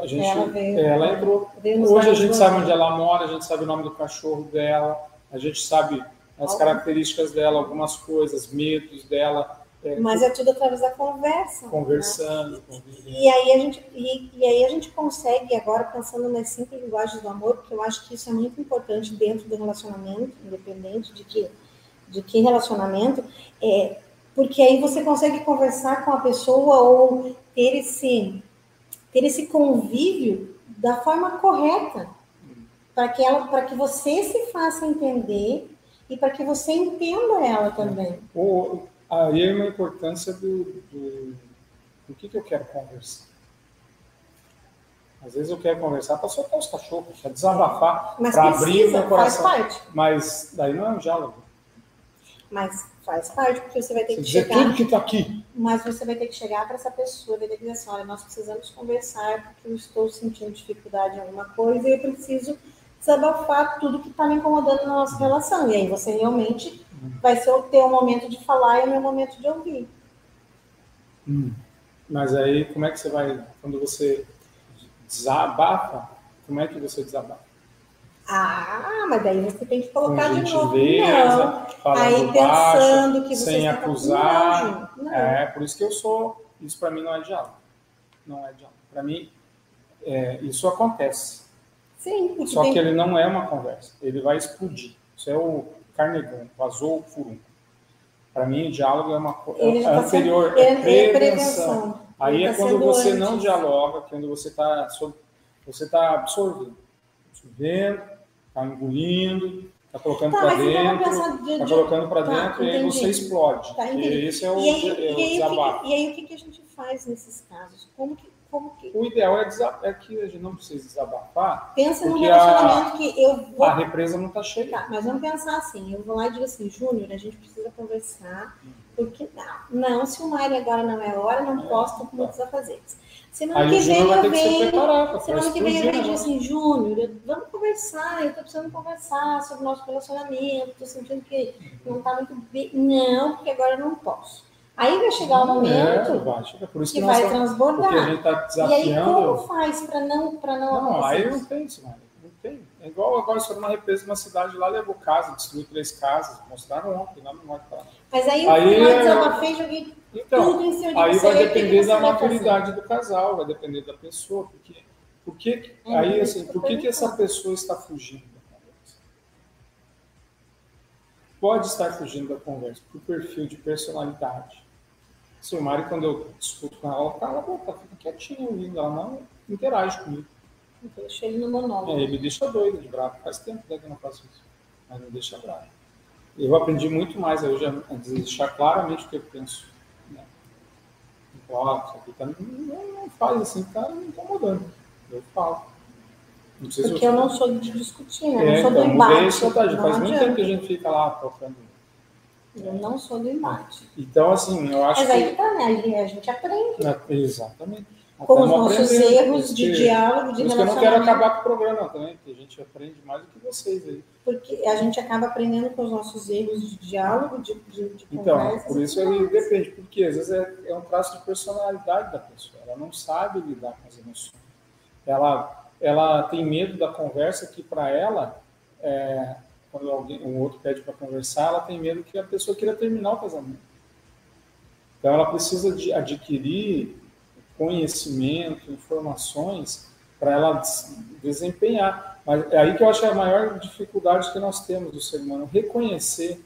A gente, ela, veio, ela entrou. Hoje a gente sabe onde ela mora, a gente sabe o nome do cachorro dela, a gente sabe as características dela, algumas coisas, medos dela. É, Mas é tudo através da conversa. Conversando. Né? E, aí a gente, e, e, aí a gente consegue, agora pensando nas cinco linguagens do amor, porque eu acho que isso é muito importante dentro do relacionamento, independente de que, de que relacionamento, é, porque aí você consegue conversar com a pessoa ou ter esse, ter esse convívio da forma correta, para que, ela, para que você se faça entender e para que você entenda ela também. Ou aí é uma importância do, do, do que, que eu quero conversar. Às vezes eu quero conversar para soltar os cachorros, para desabafar, para abrir o meu coração. Faz parte. Mas daí não é um diálogo. Mas faz parte, porque você vai ter você que chegar. tudo que está aqui. Mas você vai ter que chegar para essa pessoa, vai ter que dizer assim: olha, nós precisamos conversar porque eu estou sentindo dificuldade em alguma coisa e eu preciso desabafar tudo que está me incomodando na nossa relação. E aí você realmente vai ser o teu momento de falar e o meu momento de ouvir. Hum. Mas aí, como é que você vai, quando você desabafa, como é que você desabafa? Ah, mas daí você tem que colocar de novo. Não. Aí pensando baixo, que você sem acusar. Não. É, por isso que eu sou. Isso para mim não é diálogo. Não é diálogo. Para mim, é, isso acontece. Sim. Só tem... que ele não é uma conversa. Ele vai explodir. Isso é o Carnegon, vazou o furum. Para mim, o diálogo é uma coisa é tá anterior, é, é prevenção. Aí é tá quando você antes. não dialoga, quando você está você tá absorvendo, absorvendo, está engolindo, está colocando tá, para dentro, está colocando para tá, dentro entendi. e aí você explode. Tá, esse é o, e aí, é o e desabafo. Que, e aí o que, que a gente faz nesses casos? Como que como que... O ideal é, é, que a gente não precise desabafar. Pensa no relacionamento a, que eu vou. A represa não está cheia. Tá, mas vamos pensar assim: eu vou lá e digo assim, Júnior, a gente precisa conversar, porque não, não, se o Mário agora não é hora, não é, posso, estou com muitos afazeres. Semana que vem eu venho. Semana que vem eu venho e digo assim, Júnior, vamos conversar, eu estou precisando conversar sobre o nosso relacionamento, estou sentindo que não está muito bem. Não, porque agora eu não posso. Aí vai chegar o um momento é, vai, chega. Por isso que, que vai transbordar. Porque a gente está desafiando. E aí como faz para não para não Não, aí não tem isso, mano. Não tem. É igual agora só numa represa de uma cidade lá levou casa, destruiu três casas, mostraram ontem lá no norte. Mas aí, aí eu desabafei e joguei então, tudo em cima de Aí vai depender da maturidade do casal, vai depender da pessoa, porque porque é, aí assim, por que que essa pessoa está fugindo da conversa? Pode estar fugindo da conversa por perfil de personalidade Silmari, quando eu discuto com ela, ela fala, boca, fica quietinha ouvindo, ela não interage comigo. Deixa ele no monólogo. É, ele me deixa doido, de bravo. Faz tempo né, que eu não faço isso. Mas me deixa bravo. Eu aprendi muito mais hoje a deixar claramente o que eu penso. Né? Ó, isso aqui tá, não, não faz assim, tá me incomodando. Eu falo. Porque eu não sou de discutir, né? É, não sou então, do embate. Faz muito tempo que a gente fica lá tocando eu não sou do embate. Então, assim, eu acho Mas aí que tá, né? A gente aprende. É, exatamente. com os nossos erros de diálogo, de relacionamento. eu não quero acabar com o programa também, porque a gente aprende mais do que vocês aí. Porque a gente acaba aprendendo com os nossos erros de diálogo, de, de, de Então, por isso aí depende, porque às vezes é, é um traço de personalidade da pessoa, ela não sabe lidar com as emoções. Ela, ela tem medo da conversa que para ela, é, quando alguém, um outro pede para conversar, ela tem medo que a pessoa queira terminar o casamento. Então ela precisa de adquirir conhecimento, informações para ela desempenhar. Mas é aí que eu acho a maior dificuldade que nós temos do ser humano, reconhecer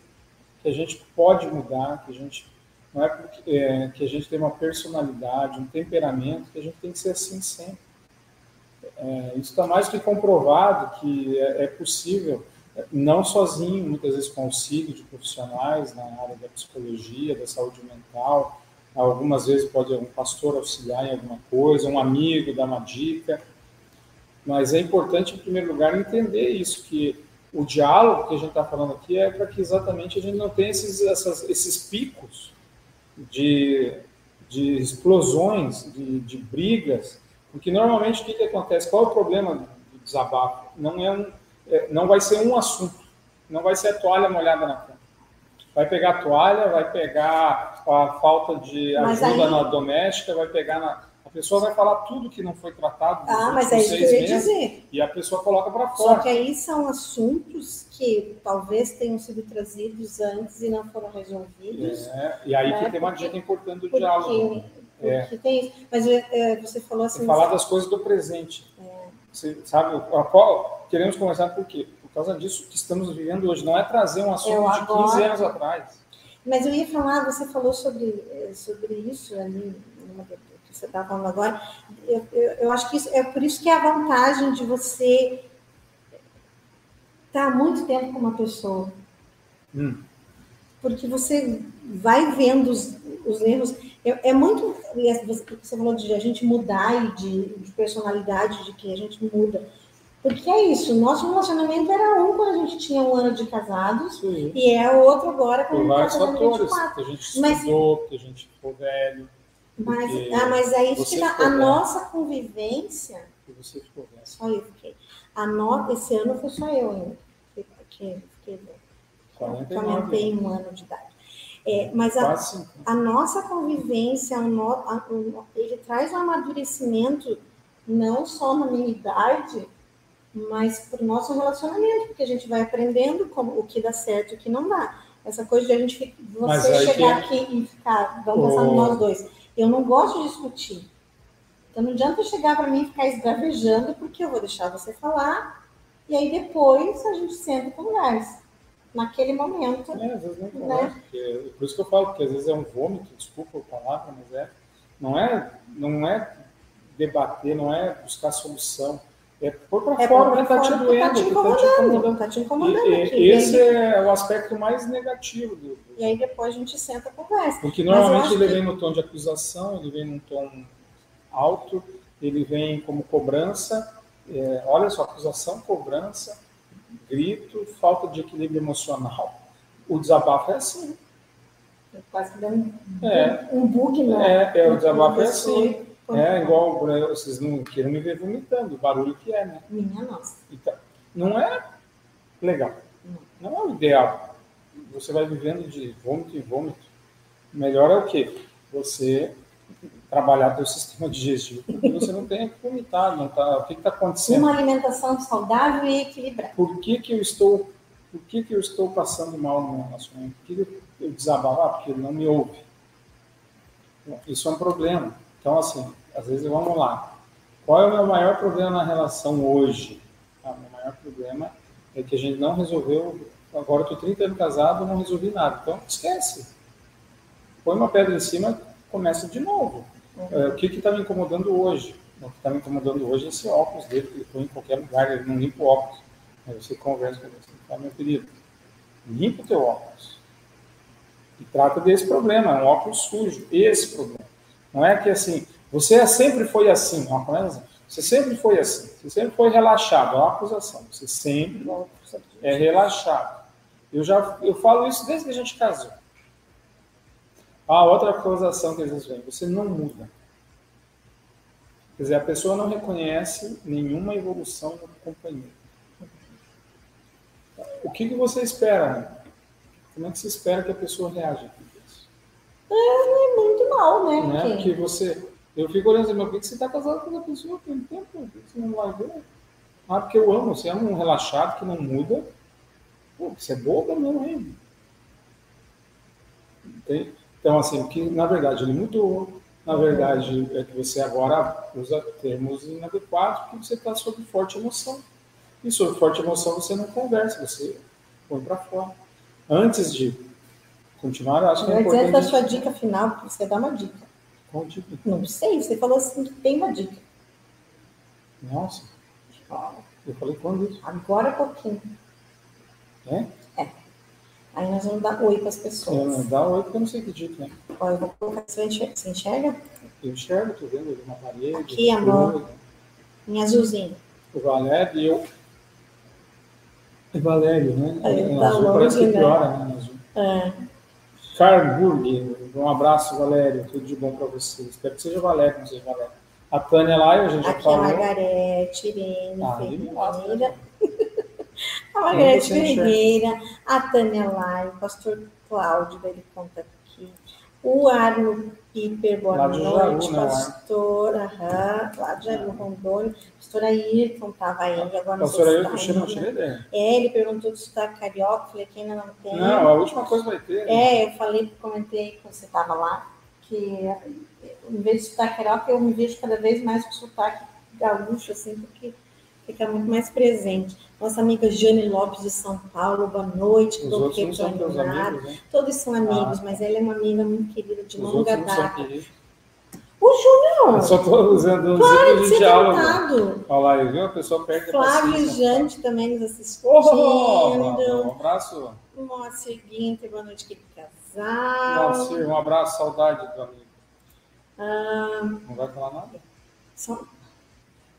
que a gente pode mudar, que a gente não é porque é, que a gente tem uma personalidade, um temperamento, que a gente tem que ser assim sempre. É, isso está mais que comprovado que é, é, possível, não sozinho, muitas vezes com auxílio de profissionais na área da psicologia, da saúde mental, Algumas vezes pode um pastor auxiliar em alguma coisa, um amigo dar uma dica. Mas é importante, em primeiro lugar, entender isso, que o diálogo que a gente está falando aqui é para que exatamente a gente não tenha esses, essas, esses picos de, de explosões, de, de brigas, porque normalmente o que, que acontece? Qual é o problema do desabafo? Não, é um, não vai ser um assunto, não vai ser a toalha molhada na cama vai pegar a toalha, vai pegar a falta de ajuda aí... na doméstica, vai pegar na. A pessoa vai falar tudo que não foi tratado. Ah, mas é isso que eu ia meses, dizer. E a pessoa coloca para fora. Só que aí são assuntos que talvez tenham sido trazidos antes e não foram resolvidos. É, e aí né? que tem uma dica importante do porque, diálogo. Porque é. tem isso. Mas é, você falou assim. falar das coisas do presente. É. Você sabe, a qual, queremos conversar por quê? Por causa disso que estamos vivendo hoje. Não é trazer um assunto eu de 15 anos atrás. Mas eu ia falar, você falou sobre, eh, sobre isso ali, que você estava falando agora. Eu, eu, eu, acho que isso, é por isso que é a vantagem de você estar muito tempo com uma pessoa. Hum. Porque você vai vendo os, os erros. É, é muito. Você falou de a gente mudar e de, de personalidade, de que a gente muda. Porque é isso, nosso relacionamento era um quando a gente tinha um ano de casados Sim. e é outro agora quando a gente está casando 24. Que a gente estudou, mas, que a gente ficou velho. Mas, ah, mas aí fica a velho. nossa convivência. E você ficou velho. Só eu fiquei. A no, esse ano foi só eu ainda. Fiquei, fiquei velho. Aumentei um ano de idade. É, mas a, a, nossa convivência, no, a, ele traz um amadurecimento não só na minha idade, mas para o nosso relacionamento, porque a gente vai aprendendo como, o que dá certo e o que não dá. Essa coisa de a gente você chegar que... aqui e ficar, vamos pensar oh. nós dois. Eu não gosto de discutir. Então não adianta chegar para mim e ficar esbravejando, porque eu vou deixar você falar, e aí depois a gente senta e conversa. Naquele momento. É, às vezes não né? porque, por isso que eu falo, porque às vezes é um vômito, desculpa a palavra, mas é. Não é, não é debater, não é buscar solução é pôr para é fora o que está te doendo, está te incomodando. Está te incomodando. E, esse é o aspecto mais negativo. Do, E aí depois a gente senta e conversa. Porque normalmente ele que... vem no tom de acusação, ele vem num tom alto, ele vem como cobrança. É, olha só, acusação, cobrança, grito, falta de equilíbrio emocional. O desabafo é assim. Quase que deu um, é, um bug, né? É, é o desabafo é assim. É igual, vocês não queiram me ver vomitando, o barulho que é, né? Minha nossa. Então, não é legal. Não. não é o ideal. Você vai vivendo de vômito em vômito. Melhor é o quê? Você trabalhar seu sistema digestivo, porque você não tem que vomitar, não tá, o que está acontecendo? Uma alimentação saudável e equilibrada. Por que, que eu estou, por que, que eu estou passando mal no relacionamento? Por que eu desabava? Ah, porque ele não me ouve. Isso é um problema. Então, assim, às vezes, vamos lá. Qual é o meu maior problema na relação hoje? Ah, o meu maior problema é que a gente não resolveu. Agora eu estou 30 anos casado não resolvi nada. Então, esquece. Põe uma pedra em cima começa de novo. É, o que está me incomodando hoje? O que está me incomodando hoje é esse óculos dele, que ele põe em qualquer lugar, ele não limpa o óculos. Aí você conversa com ele, fala, meu querido, limpa o teu óculos. E trata desse problema, é um óculos sujo, esse problema. Não é que assim, você sempre foi assim, uma coisa Você sempre foi assim, você sempre foi relaxado, é uma acusação. Você sempre é relaxado. Eu já eu falo isso desde que a gente casou. Ah, outra acusação que às vezes vem, você não muda. Quer dizer, a pessoa não reconhece nenhuma evolução no companheiro. O que, que você espera? Né? Como é que você espera que a pessoa reaja a isso? É, é muito mal, né? Não é? Porque você. Eu fico olhando assim, mas por que você está casado com a pessoa tem tempo? Por que você não vai ver? Ah, porque eu amo. Você ama um relaxado que não muda. Pô, você é boba mesmo, hein? Então, assim, que na verdade ele mudou. Na verdade, é que você agora usa termos inadequados porque você está sob forte emoção. E sob forte emoção você não conversa, você põe para fora. Antes de continuar, acho que é importante. Antes da sua dica final, você dá uma dica. Qual dica? Não sei, você falou assim que tem uma dica. Nossa. Eu falei quando isso? Agora há pouquinho. É? É. Aí nós vamos dar oi para as pessoas. É, dá oi porque eu não sei que dica é. Olha, eu vou colocar. Você enxerga? Você enxerga? Eu enxergo, tô vendo ali na parede. Aqui, amor. Em azulzinho. O Valério e eu. É Valério, né? É, tá azul parece que né? piora, né? Azul. É. Carburg, um abraço, Valério. Tudo de bom para você. Espero que seja Valério, não seja Valério. A Tânia lá, a gente já Aqui a falou. Margarete, Irene, Ah, Ferreira. Né? A Margarete enxerga? Ferreira, a Tânia Lai, o pastor Cláudio, ele conta aqui. O Arno Piper, boa de noite, Jaru, né, pastor, aham, lá de Jaru, Rondônia. Pastor Ayrton estava aí, agora não sei Pastor se aí, tá ainda. É, ele perguntou se está carioca, falei que ainda não tem. Não, a última coisa vai ter. né? É, eu falei, comentei quando você estava lá, que em vez de sotaque carioca, eu me vejo cada vez mais com sotaque gaúcho, assim, porque fica muito mais presente. Nossa amiga Jane Lopes de São Paulo, boa noite, Os não são amigos, né? Todos são amigos, Ah. mas ela é uma amiga muito querida de Os longa data. O Júnior, Eu só estou usando um exemplo de ser diálogo. tentado. Olha lá, viu? A pessoa perde a Flávio paciência. Jante também nos assistindo. Oh, um abraço. Moacir Guinter, boa noite, querido casal. Moacir, um abraço, saudade do amigo. Ah, Não vai falar nada? só-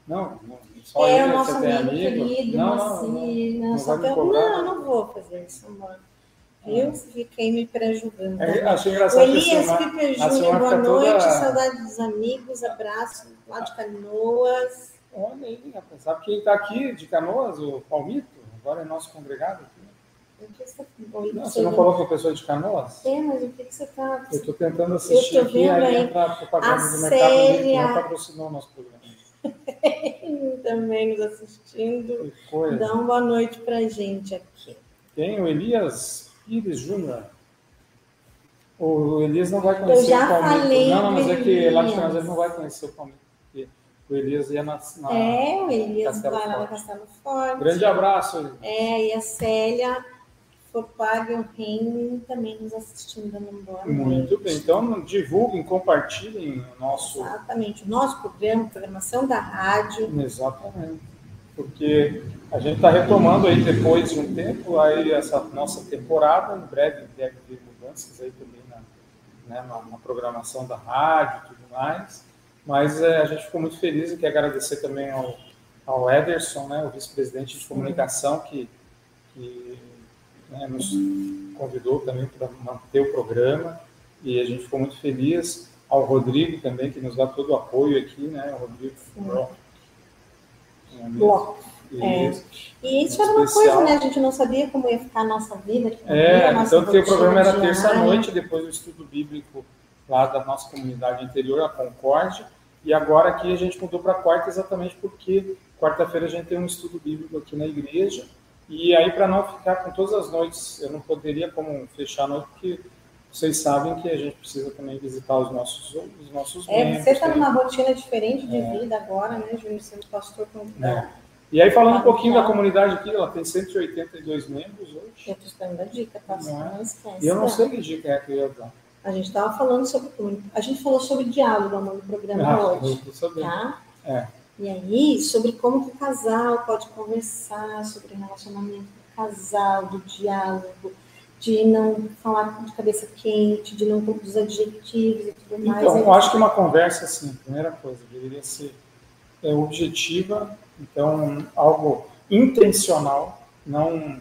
Não, não. Só é o nosso amigo, amigo? querido, não, Moacir. não, Não, só eu cobrar? não, não vou fazer isso. Viu? Você fica aí me prejudicando. É, tá? achei engraçado Elias Piper Júnior, boa noite, toda... saudade dos amigos, abraço lá de Canoas. Olha aí, rapaz. Sabe quem está aqui de Canoas? O Palmito? Agora é nosso congregado aqui. Oi, Não, você não falou com a pessoa de Canoas? É, mas o que que você está... Eu estou tentando assistir Eu tô aqui, aí aí. a propaganda A do Mercado Livre, que não patrocinou o nosso programa. Também nos assistindo. Que coisa. Dá uma boa noite pra gente aqui. Tem o Elias Pires Júnior. O Elias não vai conhecer o falei não, não, mas é que lá de ele não vai conhecer o porque O Elias ia na. na- É, o Elias Castelo vai lá no Forte. Castelo Forte. Grande abraço. Elias. É, e a Célia Fopaga Reino também nos assistindo, dando uma boa Muito bem. Então, divulguem, compartilhem o nosso. Exatamente. O nosso programa, programação da rádio. Exatamente. Porque a gente está retomando aí depois de um tempo aí essa nossa temporada. Em breve deve ter mudanças aí também na, né, na, na programação da rádio e tudo mais. Mas é, a gente ficou muito feliz e quer agradecer também ao, ao Ederson, né, o vice-presidente de comunicação, que, que né, nos convidou também para manter o programa. E a gente ficou muito feliz. Ao Rodrigo também, que nos dá todo o apoio aqui, né? O Rodrigo. Um amigo. Bloco. É. E isso era uma especial. coisa, né? A gente não sabia como ia ficar a nossa vida. É, nossa então que o programa era terça-noite, depois do estudo bíblico lá da nossa comunidade interior, a Concórdia, e agora aqui a gente mudou para quarta exatamente porque quarta-feira a gente tem um estudo bíblico aqui na igreja, e aí para não ficar com todas as noites, eu não poderia como fechar a noite, porque vocês sabem que a gente precisa também visitar os nossos, os nossos É, membros. você está né? numa rotina diferente de É. vida agora, né, Júnior? Sendo pastor com É. E aí falando um pouquinho da Legal. comunidade aqui, ela tem 182 membros hoje, Eu estou esperando a dica, tá? Não é? Não esquece. e eu não né? sei que dica é que eu ia dar. A gente estava falando sobre a gente falou sobre diálogo no programa Ah, hoje, tá? É. E aí, sobre como que o casal pode conversar sobre o relacionamento do casal, do diálogo, de não falar de cabeça quente, de não dos adjetivos e tudo mais. Então, eu acho que uma conversa, assim, primeira coisa, deveria ser é, objetiva, então, algo intencional, não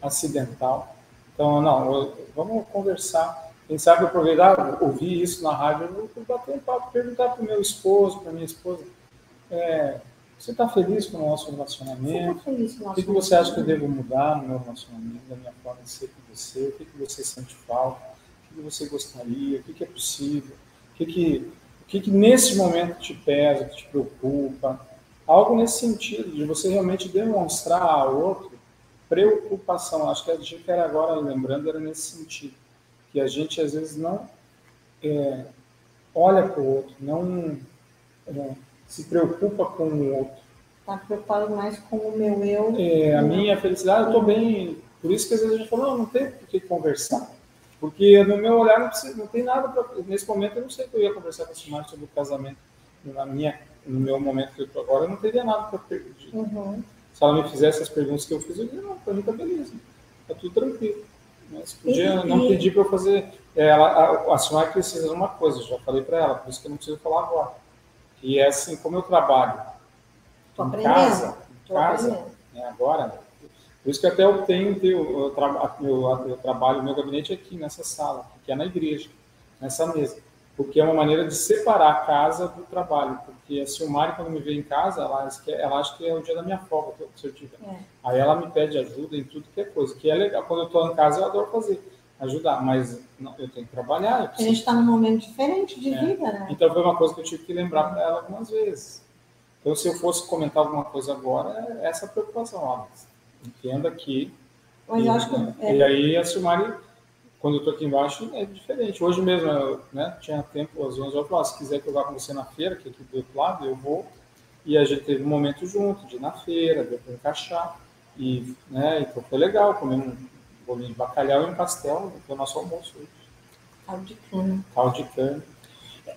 acidental. Então, não, vamos conversar. Quem sabe aproveitar, ouvir isso na rádio, eu vou bater um papo, perguntar para o meu esposo, para minha esposa, é, você está feliz com o nosso relacionamento? Você tá feliz com o O nosso que, que você acha que eu devo mudar no meu relacionamento, da minha forma de ser com você? O que, que você sente falta? O que, que você gostaria? O que, que é possível? O que, que, o que, que nesse momento te pesa, que te preocupa? Algo nesse sentido, de você realmente demonstrar ao outro preocupação. Acho que a dica era agora, lembrando, era nesse sentido. Que a gente, às vezes, não é, olha para o outro, não é, se preocupa com o outro. Está preocupado mais com o meu eu. É, a minha felicidade, eu estou bem. Por isso que às vezes a gente fala, não, não tem por que conversar. Porque no meu olhar não, precisa, não tem nada para. Nesse momento eu não sei que eu ia conversar com a Simone sobre o casamento. Na minha, no meu momento que eu estou agora, eu não teria nada para perder. Uhum. Se ela me fizesse as perguntas que eu fiz, eu diria, não, para mim está beleza. Está tudo tranquilo. Mas podia E- não e- pedir para eu fazer. é, Ela, a, a precisa de uma coisa, eu já falei para ela, por isso que eu não preciso falar agora. E é assim, como eu trabalho Tô em aprendendo. casa, em Tô casa, aprendendo. né, agora, por isso que até eu tenho, eu, eu, eu, trabalho, meu gabinete é aqui nessa sala, que é na igreja, nessa mesa, porque é uma maneira de separar a casa do trabalho, porque a Silmari, quando me vê em casa, ela, acha que é- ela acha que é o dia da minha folga, se eu tiver. É. Aí ela me pede ajuda em tudo que é coisa, que é legal. Quando eu estou em casa, eu adoro fazer, ajudar, mas não, eu tenho que trabalhar, eu A preciso gente está num momento diferente de É. vida, né? então foi uma coisa que eu tive que lembrar para ela algumas vezes. Então, se eu fosse comentar alguma coisa agora, é essa preocupação. Ó, entenda que. Mas e, eu acho que é, e aí a Silmari, quando eu estou aqui embaixo, é diferente. Hoje mesmo, eu né, tinha tempo, às 11 horas, eu ah, se quiser que eu vá com você na feira, que é aqui do outro lado, eu vou. E a gente teve um momento junto, de ir na feira, deu para encaixar. E, né, então foi legal, comemos um bolinho de bacalhau e um pastel, foi o nosso almoço hoje. caldo de cana. Caldo de cana.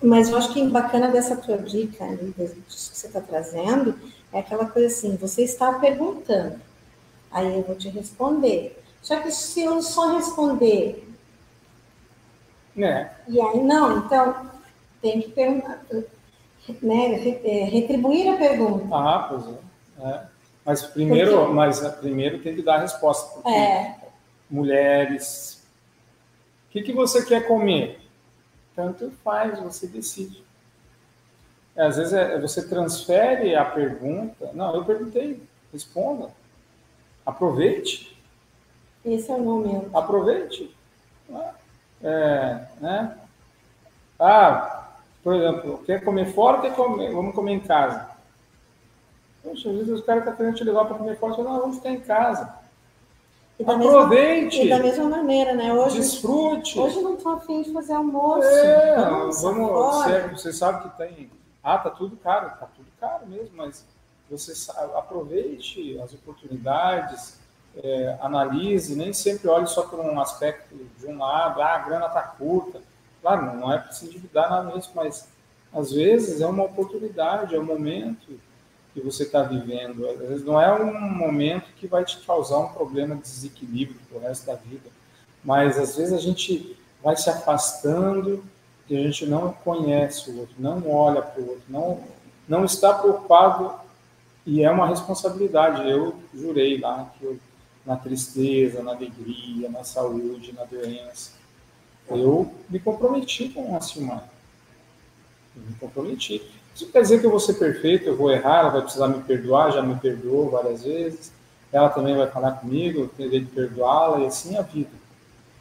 Mas eu acho que bacana dessa tua dica, ali, disso que você está trazendo, é aquela coisa assim, você está perguntando, aí eu vou te responder. Só que se eu só responder, Né? e aí não, então tem que perguntar, né, é, retribuir a pergunta. Ah, pois é. É. Mas primeiro, Porque- mas é, primeiro tem que dar a resposta. Porque É, mulheres, o que, que você quer comer? Tanto faz, você decide. É, às vezes é, você transfere a pergunta. Não, eu perguntei, responda. Aproveite, esse é o momento. aproveite. É, né? Ah, por exemplo, quer comer fora ou quer comer? Vamos comer em casa. Poxa, às vezes os caras estão querendo te levar para comer fora, não, vamos ficar em casa. E da, mesma, Aproveite, e da mesma maneira, né? Hoje, desfrute. hoje não estou afim de fazer almoço. É, Vamos você, você sabe que tem. Ah, tá tudo caro, tá tudo caro mesmo, mas você sa- aproveite as oportunidades, é, analise, nem sempre olhe só por um aspecto de um lado, ah, a grana tá curta. Claro, não é para se endividar nada disso, mas às vezes é uma oportunidade, é um momento que você está vivendo. Às vezes não é um momento que vai te causar um problema de desequilíbrio pro resto da vida, mas às vezes a gente vai se afastando e a gente não conhece o outro, não olha para o outro, não, não está preocupado e é uma responsabilidade. Eu jurei lá que eu, na tristeza, na alegria, na saúde, na doença, eu me comprometi com a Silmar. Eu me comprometi. Isso quer dizer que eu vou ser perfeito, eu vou errar, ela vai precisar me perdoar, já me perdoou várias vezes. Ela também vai falar comigo, eu terei de perdoá-la, e assim é a vida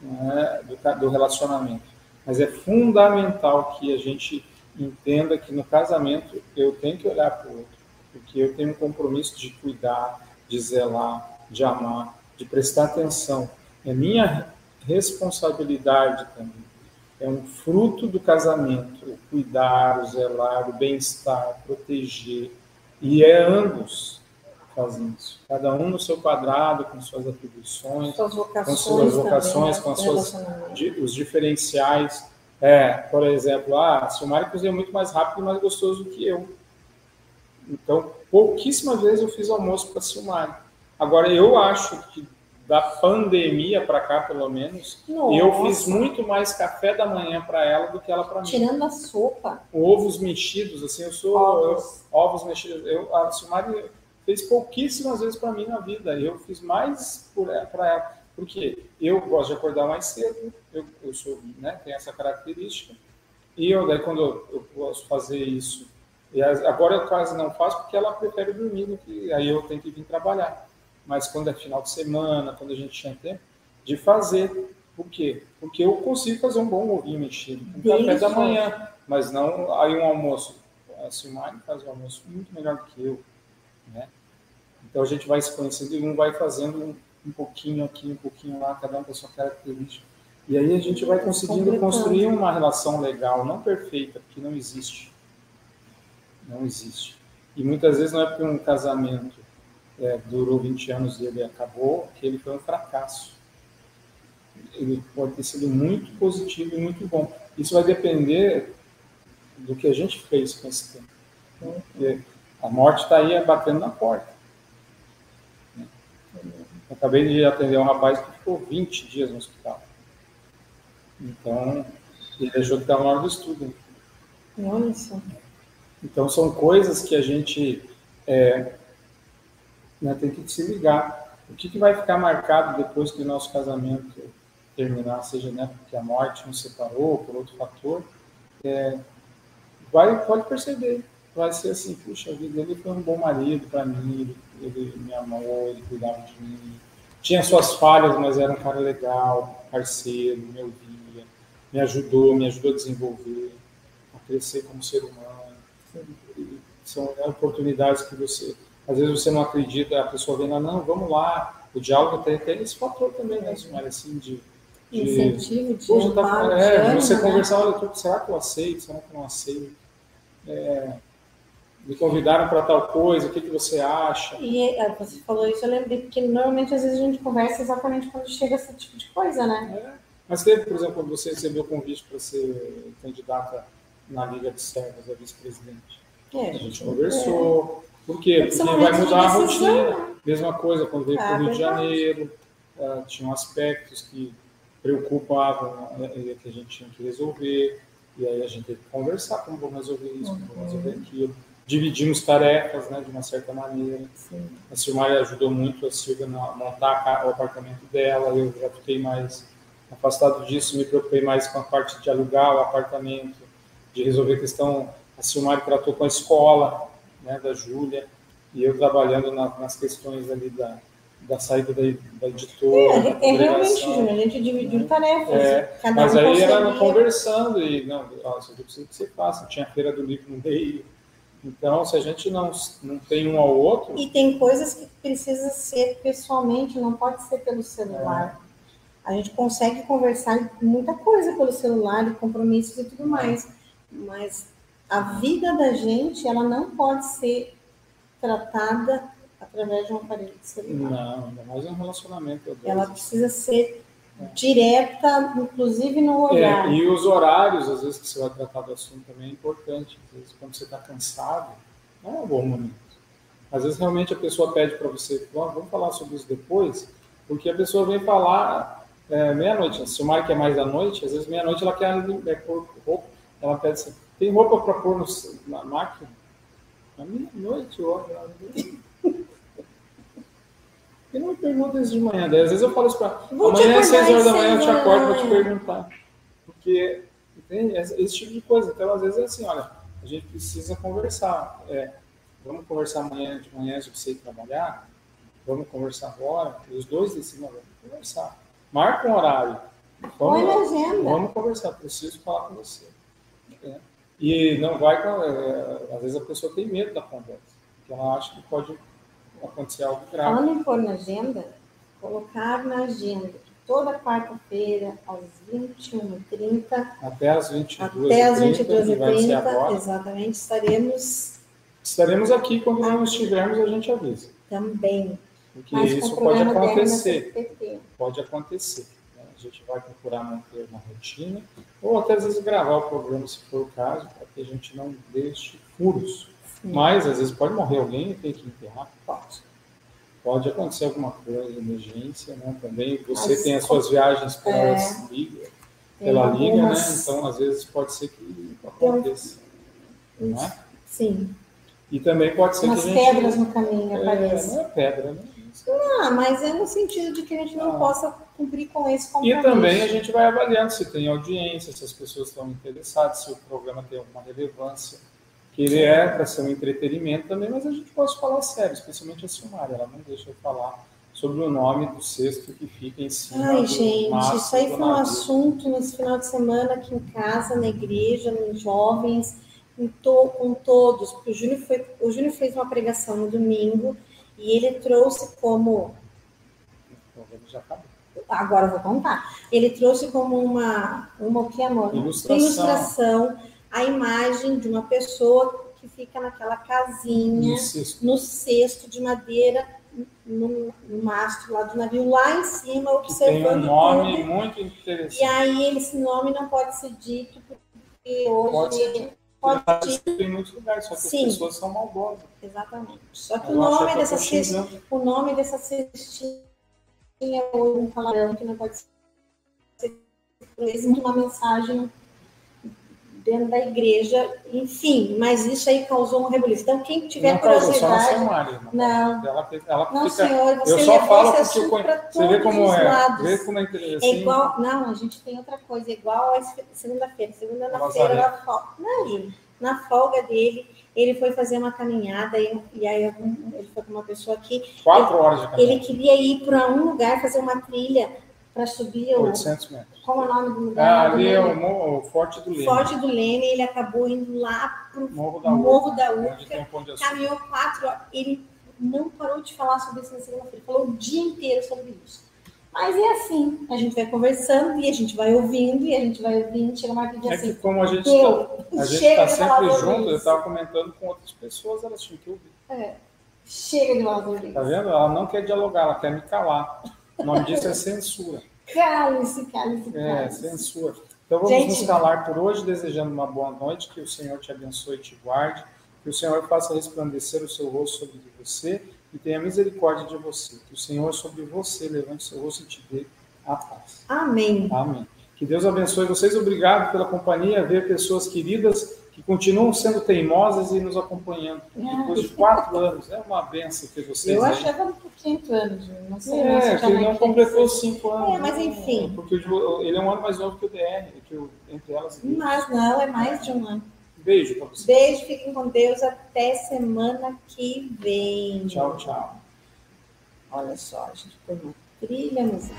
né, do, do relacionamento. Mas é fundamental que a gente entenda que no casamento eu tenho que olhar para o outro, porque eu tenho um compromisso de cuidar, de zelar, de amar, de prestar atenção. É minha responsabilidade também. É um fruto do casamento, o cuidar, o zelar, o bem-estar, proteger. E é ambos fazem isso. Cada um no seu quadrado, com suas atribuições, Suas vocações com suas vocações, também, com as né, suas relacionamento. di- os diferenciais. É, por exemplo, ah, o Mário cozinha muito mais rápido e mais gostoso do que eu. Então, pouquíssimas vezes eu fiz almoço para Silmari. Agora, eu acho que da pandemia para cá, pelo menos, eu Nossa. fiz muito mais café da manhã para ela do que ela para mim. Tirando a sopa, Ovos mexidos, assim, eu sou Ovos. eu- ovos mexidos. Eu, a Silmari fez pouquíssimas vezes para mim na vida. Eu fiz mais para ela. Porque eu gosto de acordar mais cedo, eu, eu sou, né, tenho essa característica. E eu, daí, quando eu, eu posso fazer isso E agora eu quase não faço porque ela prefere dormir, que aí eu tenho que vir trabalhar. Mas quando é final de semana, quando a gente tinha tempo, de fazer. Por quê? Porque eu consigo fazer um bom ovinho mexido com café da manhã, mas não aí um almoço. A Silmar faz um almoço muito melhor do que eu. Né? Então a gente vai se conhecendo e um vai fazendo um, um pouquinho aqui, um pouquinho lá, cada um com a sua característica. E aí a gente vai conseguindo construir uma relação legal, não perfeita, porque não existe. Não existe. E muitas vezes não é porque um casamento é, durou 20 anos e ele acabou, que ele foi um fracasso. Ele pode ter sido muito positivo e muito bom. Isso vai depender do que a gente fez com esse tempo. Então, a morte está aí batendo na porta. Eu acabei de atender um rapaz que ficou 20 dias no hospital. Então, ele deixou de estar na hora do estudo. Só. Então, são coisas que a gente é, né, tem que se ligar. O que, que vai ficar marcado depois que o nosso casamento terminar, seja né, porque a morte nos separou, por outro fator, é, vai, pode perceber. Vai ser assim, puxa, vida dele foi um bom marido para mim, ele, ele me amou, ele cuidava de mim. Tinha suas falhas, mas era um cara legal, parceiro, me ouvia, me ajudou, me ajudou a desenvolver, a crescer como ser humano. São né, oportunidades que você às vezes você não acredita, a pessoa vem lá, não, vamos lá. O diálogo tem, tem esse fator também, né, Sumara, assim, de, de incentivo, de, poxa, tá, é, de você né? conversar, olha, será que eu aceito, será que eu não aceito? É, me convidaram para tal coisa, o que, que você acha? E é, você falou isso, eu lembrei, porque normalmente às vezes a gente conversa exatamente quando chega esse tipo de coisa, né? É. Mas teve, por exemplo, quando você recebeu o convite para ser candidata na Liga de Servos, a vice-presidente. É, a gente conversou, por quê? Porque vai mudar a rotina. Mesma coisa quando veio ah, para o Rio de Janeiro, uh, tinham aspectos que preocupavam né, que a gente tinha que resolver, e aí a gente teve que conversar como vamos resolver isso, como vamos resolver uhum. aquilo. Dividimos tarefas, né, de uma certa maneira. Sim. A Silmar ajudou muito a Silvia a montar o apartamento dela, eu já fiquei mais afastado disso, me preocupei mais com a parte de alugar o apartamento, de resolver a questão. A Silmar tratou com a escola, né, da Júlia, e eu trabalhando na, nas questões ali da, da saída da, da editora. É, é realmente, Júlia, a gente dividiu né? tarefas. É, mas um aí era conversando e, não, ó, isso aqui precisa que você faça. Tinha a feira do livro no meio. Então, se a gente não, não tem um ao outro. E tem coisas que precisa ser pessoalmente, não pode ser pelo celular. É. A gente consegue conversar muita coisa pelo celular, compromissos e tudo mais. Mas a vida da gente ela não pode ser tratada através de um aparelho de celular. Não, ainda mais um relacionamento. Ela precisa ser é. direta, inclusive no olhar. É, e os horários, às vezes, que você vai tratar do assunto também é importante. Às vezes, quando você está cansado, não é um bom momento. Às vezes, realmente, a pessoa pede para você, vamos falar sobre isso depois, porque a pessoa vem falar é, meia-noite. Se o Mar quer é mais da noite, às vezes, meia-noite, ela quer é, ela pede assim, tem roupa para pôr no, na máquina? Na meia-noite, hora. E não me pergunta isso de manhã. Daí, às vezes eu falo isso para amanhã às 6 horas da manhã eu te acordo para te perguntar. Porque entende? esse tipo de coisa. Então, às vezes é assim, olha, a gente precisa conversar. É, vamos conversar amanhã de manhã se você ir trabalhar? Vamos conversar agora? Os dois decidem, vamos conversar. Marca um horário. Vamos, vamos conversar, preciso falar com você. É. E não vai, é, às vezes a pessoa tem medo da conversa, porque ela acha que pode acontecer algo grave. Em pôr na agenda, colocar na agenda toda quarta-feira às 21h30. Até às 22h30. Até às 22h30, exatamente, estaremos. Estaremos aqui quando não estivermos, a gente avisa. Também. Porque Mas isso pode acontecer. Pode acontecer. Né? A gente vai procurar manter uma rotina ou até às vezes gravar o programa, se for o caso, para que a gente não deixe furos. Mas às vezes pode morrer alguém e tem que enterrar, pode. Pode acontecer alguma coisa, emergência, né? Também você As, tem as suas viagens pela é, liga, pela liga, né? Então às vezes pode ser que aconteça. Não é? Sim. E também pode ser Umas que a gente, pedras no caminho é, apareçam. Não é pedra, né? Não, mas é no sentido de que a gente não ah. possa cumprir com esse compromisso. E também a gente vai avaliando se tem audiência, se as pessoas estão interessadas, se o programa tem alguma relevância, que ele é para ser um entretenimento também, mas a gente pode falar sério, especialmente a Silmar, ela não deixa eu falar sobre o nome do cesto que fica em cima. Ai, gente, isso aí foi um assunto nesse final de semana aqui em casa, na igreja, nos jovens, to, com todos. O Júnior, foi, o Júnior fez uma pregação no domingo e ele trouxe como. Já acabou. Agora vou contar. Ele trouxe como uma, uma o que, amor? Ilustração. Ilustração a imagem de uma pessoa que fica naquela casinha, No cesto. no cesto de madeira, no, no mastro lá do navio, lá em cima, Que tem um observando nome tudo. muito E interessante. aí esse nome não pode ser dito, porque hoje Pode ser dito. pode ser escrito em muitos lugares, só que Sim. as pessoas são maldosas. Exatamente. Só que o Eu nome que eu dessa tô cesta, xingando. o nome dessa cestinha é um palavrão que não pode ser existe uma mensagem dentro da igreja, enfim, mas isso aí causou um rebuliço. Então, quem tiver Não curiosidade, irmã. não, Ela, ela não, fica senhor, você Eu só falo porque eu conheço. Você vê como os é. lados. Vê como é interessante. É igual, não, a gente tem outra coisa, igual a segunda-feira. Segunda-feira, na folga. Não, Júlio, na folga dele, ele foi fazer uma caminhada e, e aí algum- ele foi com uma pessoa aqui. Quatro horas de caminhada. Ele queria ir para um lugar fazer uma trilha para subir o. 800 metros. Como é o nome do Ah, lugar? ali é o, Forte do Leme. Forte do Leme, ele acabou indo lá para o Morro da Açúcar. caminhou quatro horas. Ele não parou de falar sobre isso na segunda-feira, falou o dia inteiro sobre isso. Mas é assim, a gente vai conversando e a gente vai ouvindo e a gente vai ouvindo, chega uma diz É que assim, como a gente deu, tá, tá sempre junto, eu estava comentando com outras pessoas, elas tinham que ouvir. Chega de falar sobre Tá vendo? Ela não quer dialogar, ela quer me calar. O nome disso é censura. (laughs) Cale-se, cale-se, É, censura. Então vamos Gente. nos calar por hoje, desejando uma boa noite, que o Senhor te abençoe e te guarde, que o Senhor faça resplandecer o seu rosto sobre você e tenha misericórdia de você. Que o Senhor sobre você levante seu rosto e te dê a paz. Amém. Amém. Que Deus abençoe vocês. Obrigado pela companhia, ver pessoas queridas que continuam sendo teimosas e nos acompanhando. Depois de quatro anos, é uma benção ter vocês Eu aí. achava por quinto anos, não sei. É, que ele não é completou cinco anos. É, mas enfim. Porque ele é um ano mais novo que o DR, que o, entre elas. Mas não, é mais de um ano. Beijo pra você. Beijo, fiquem com Deus. Até semana que vem. Tchau, tchau. Olha só, a gente uma trilha musical.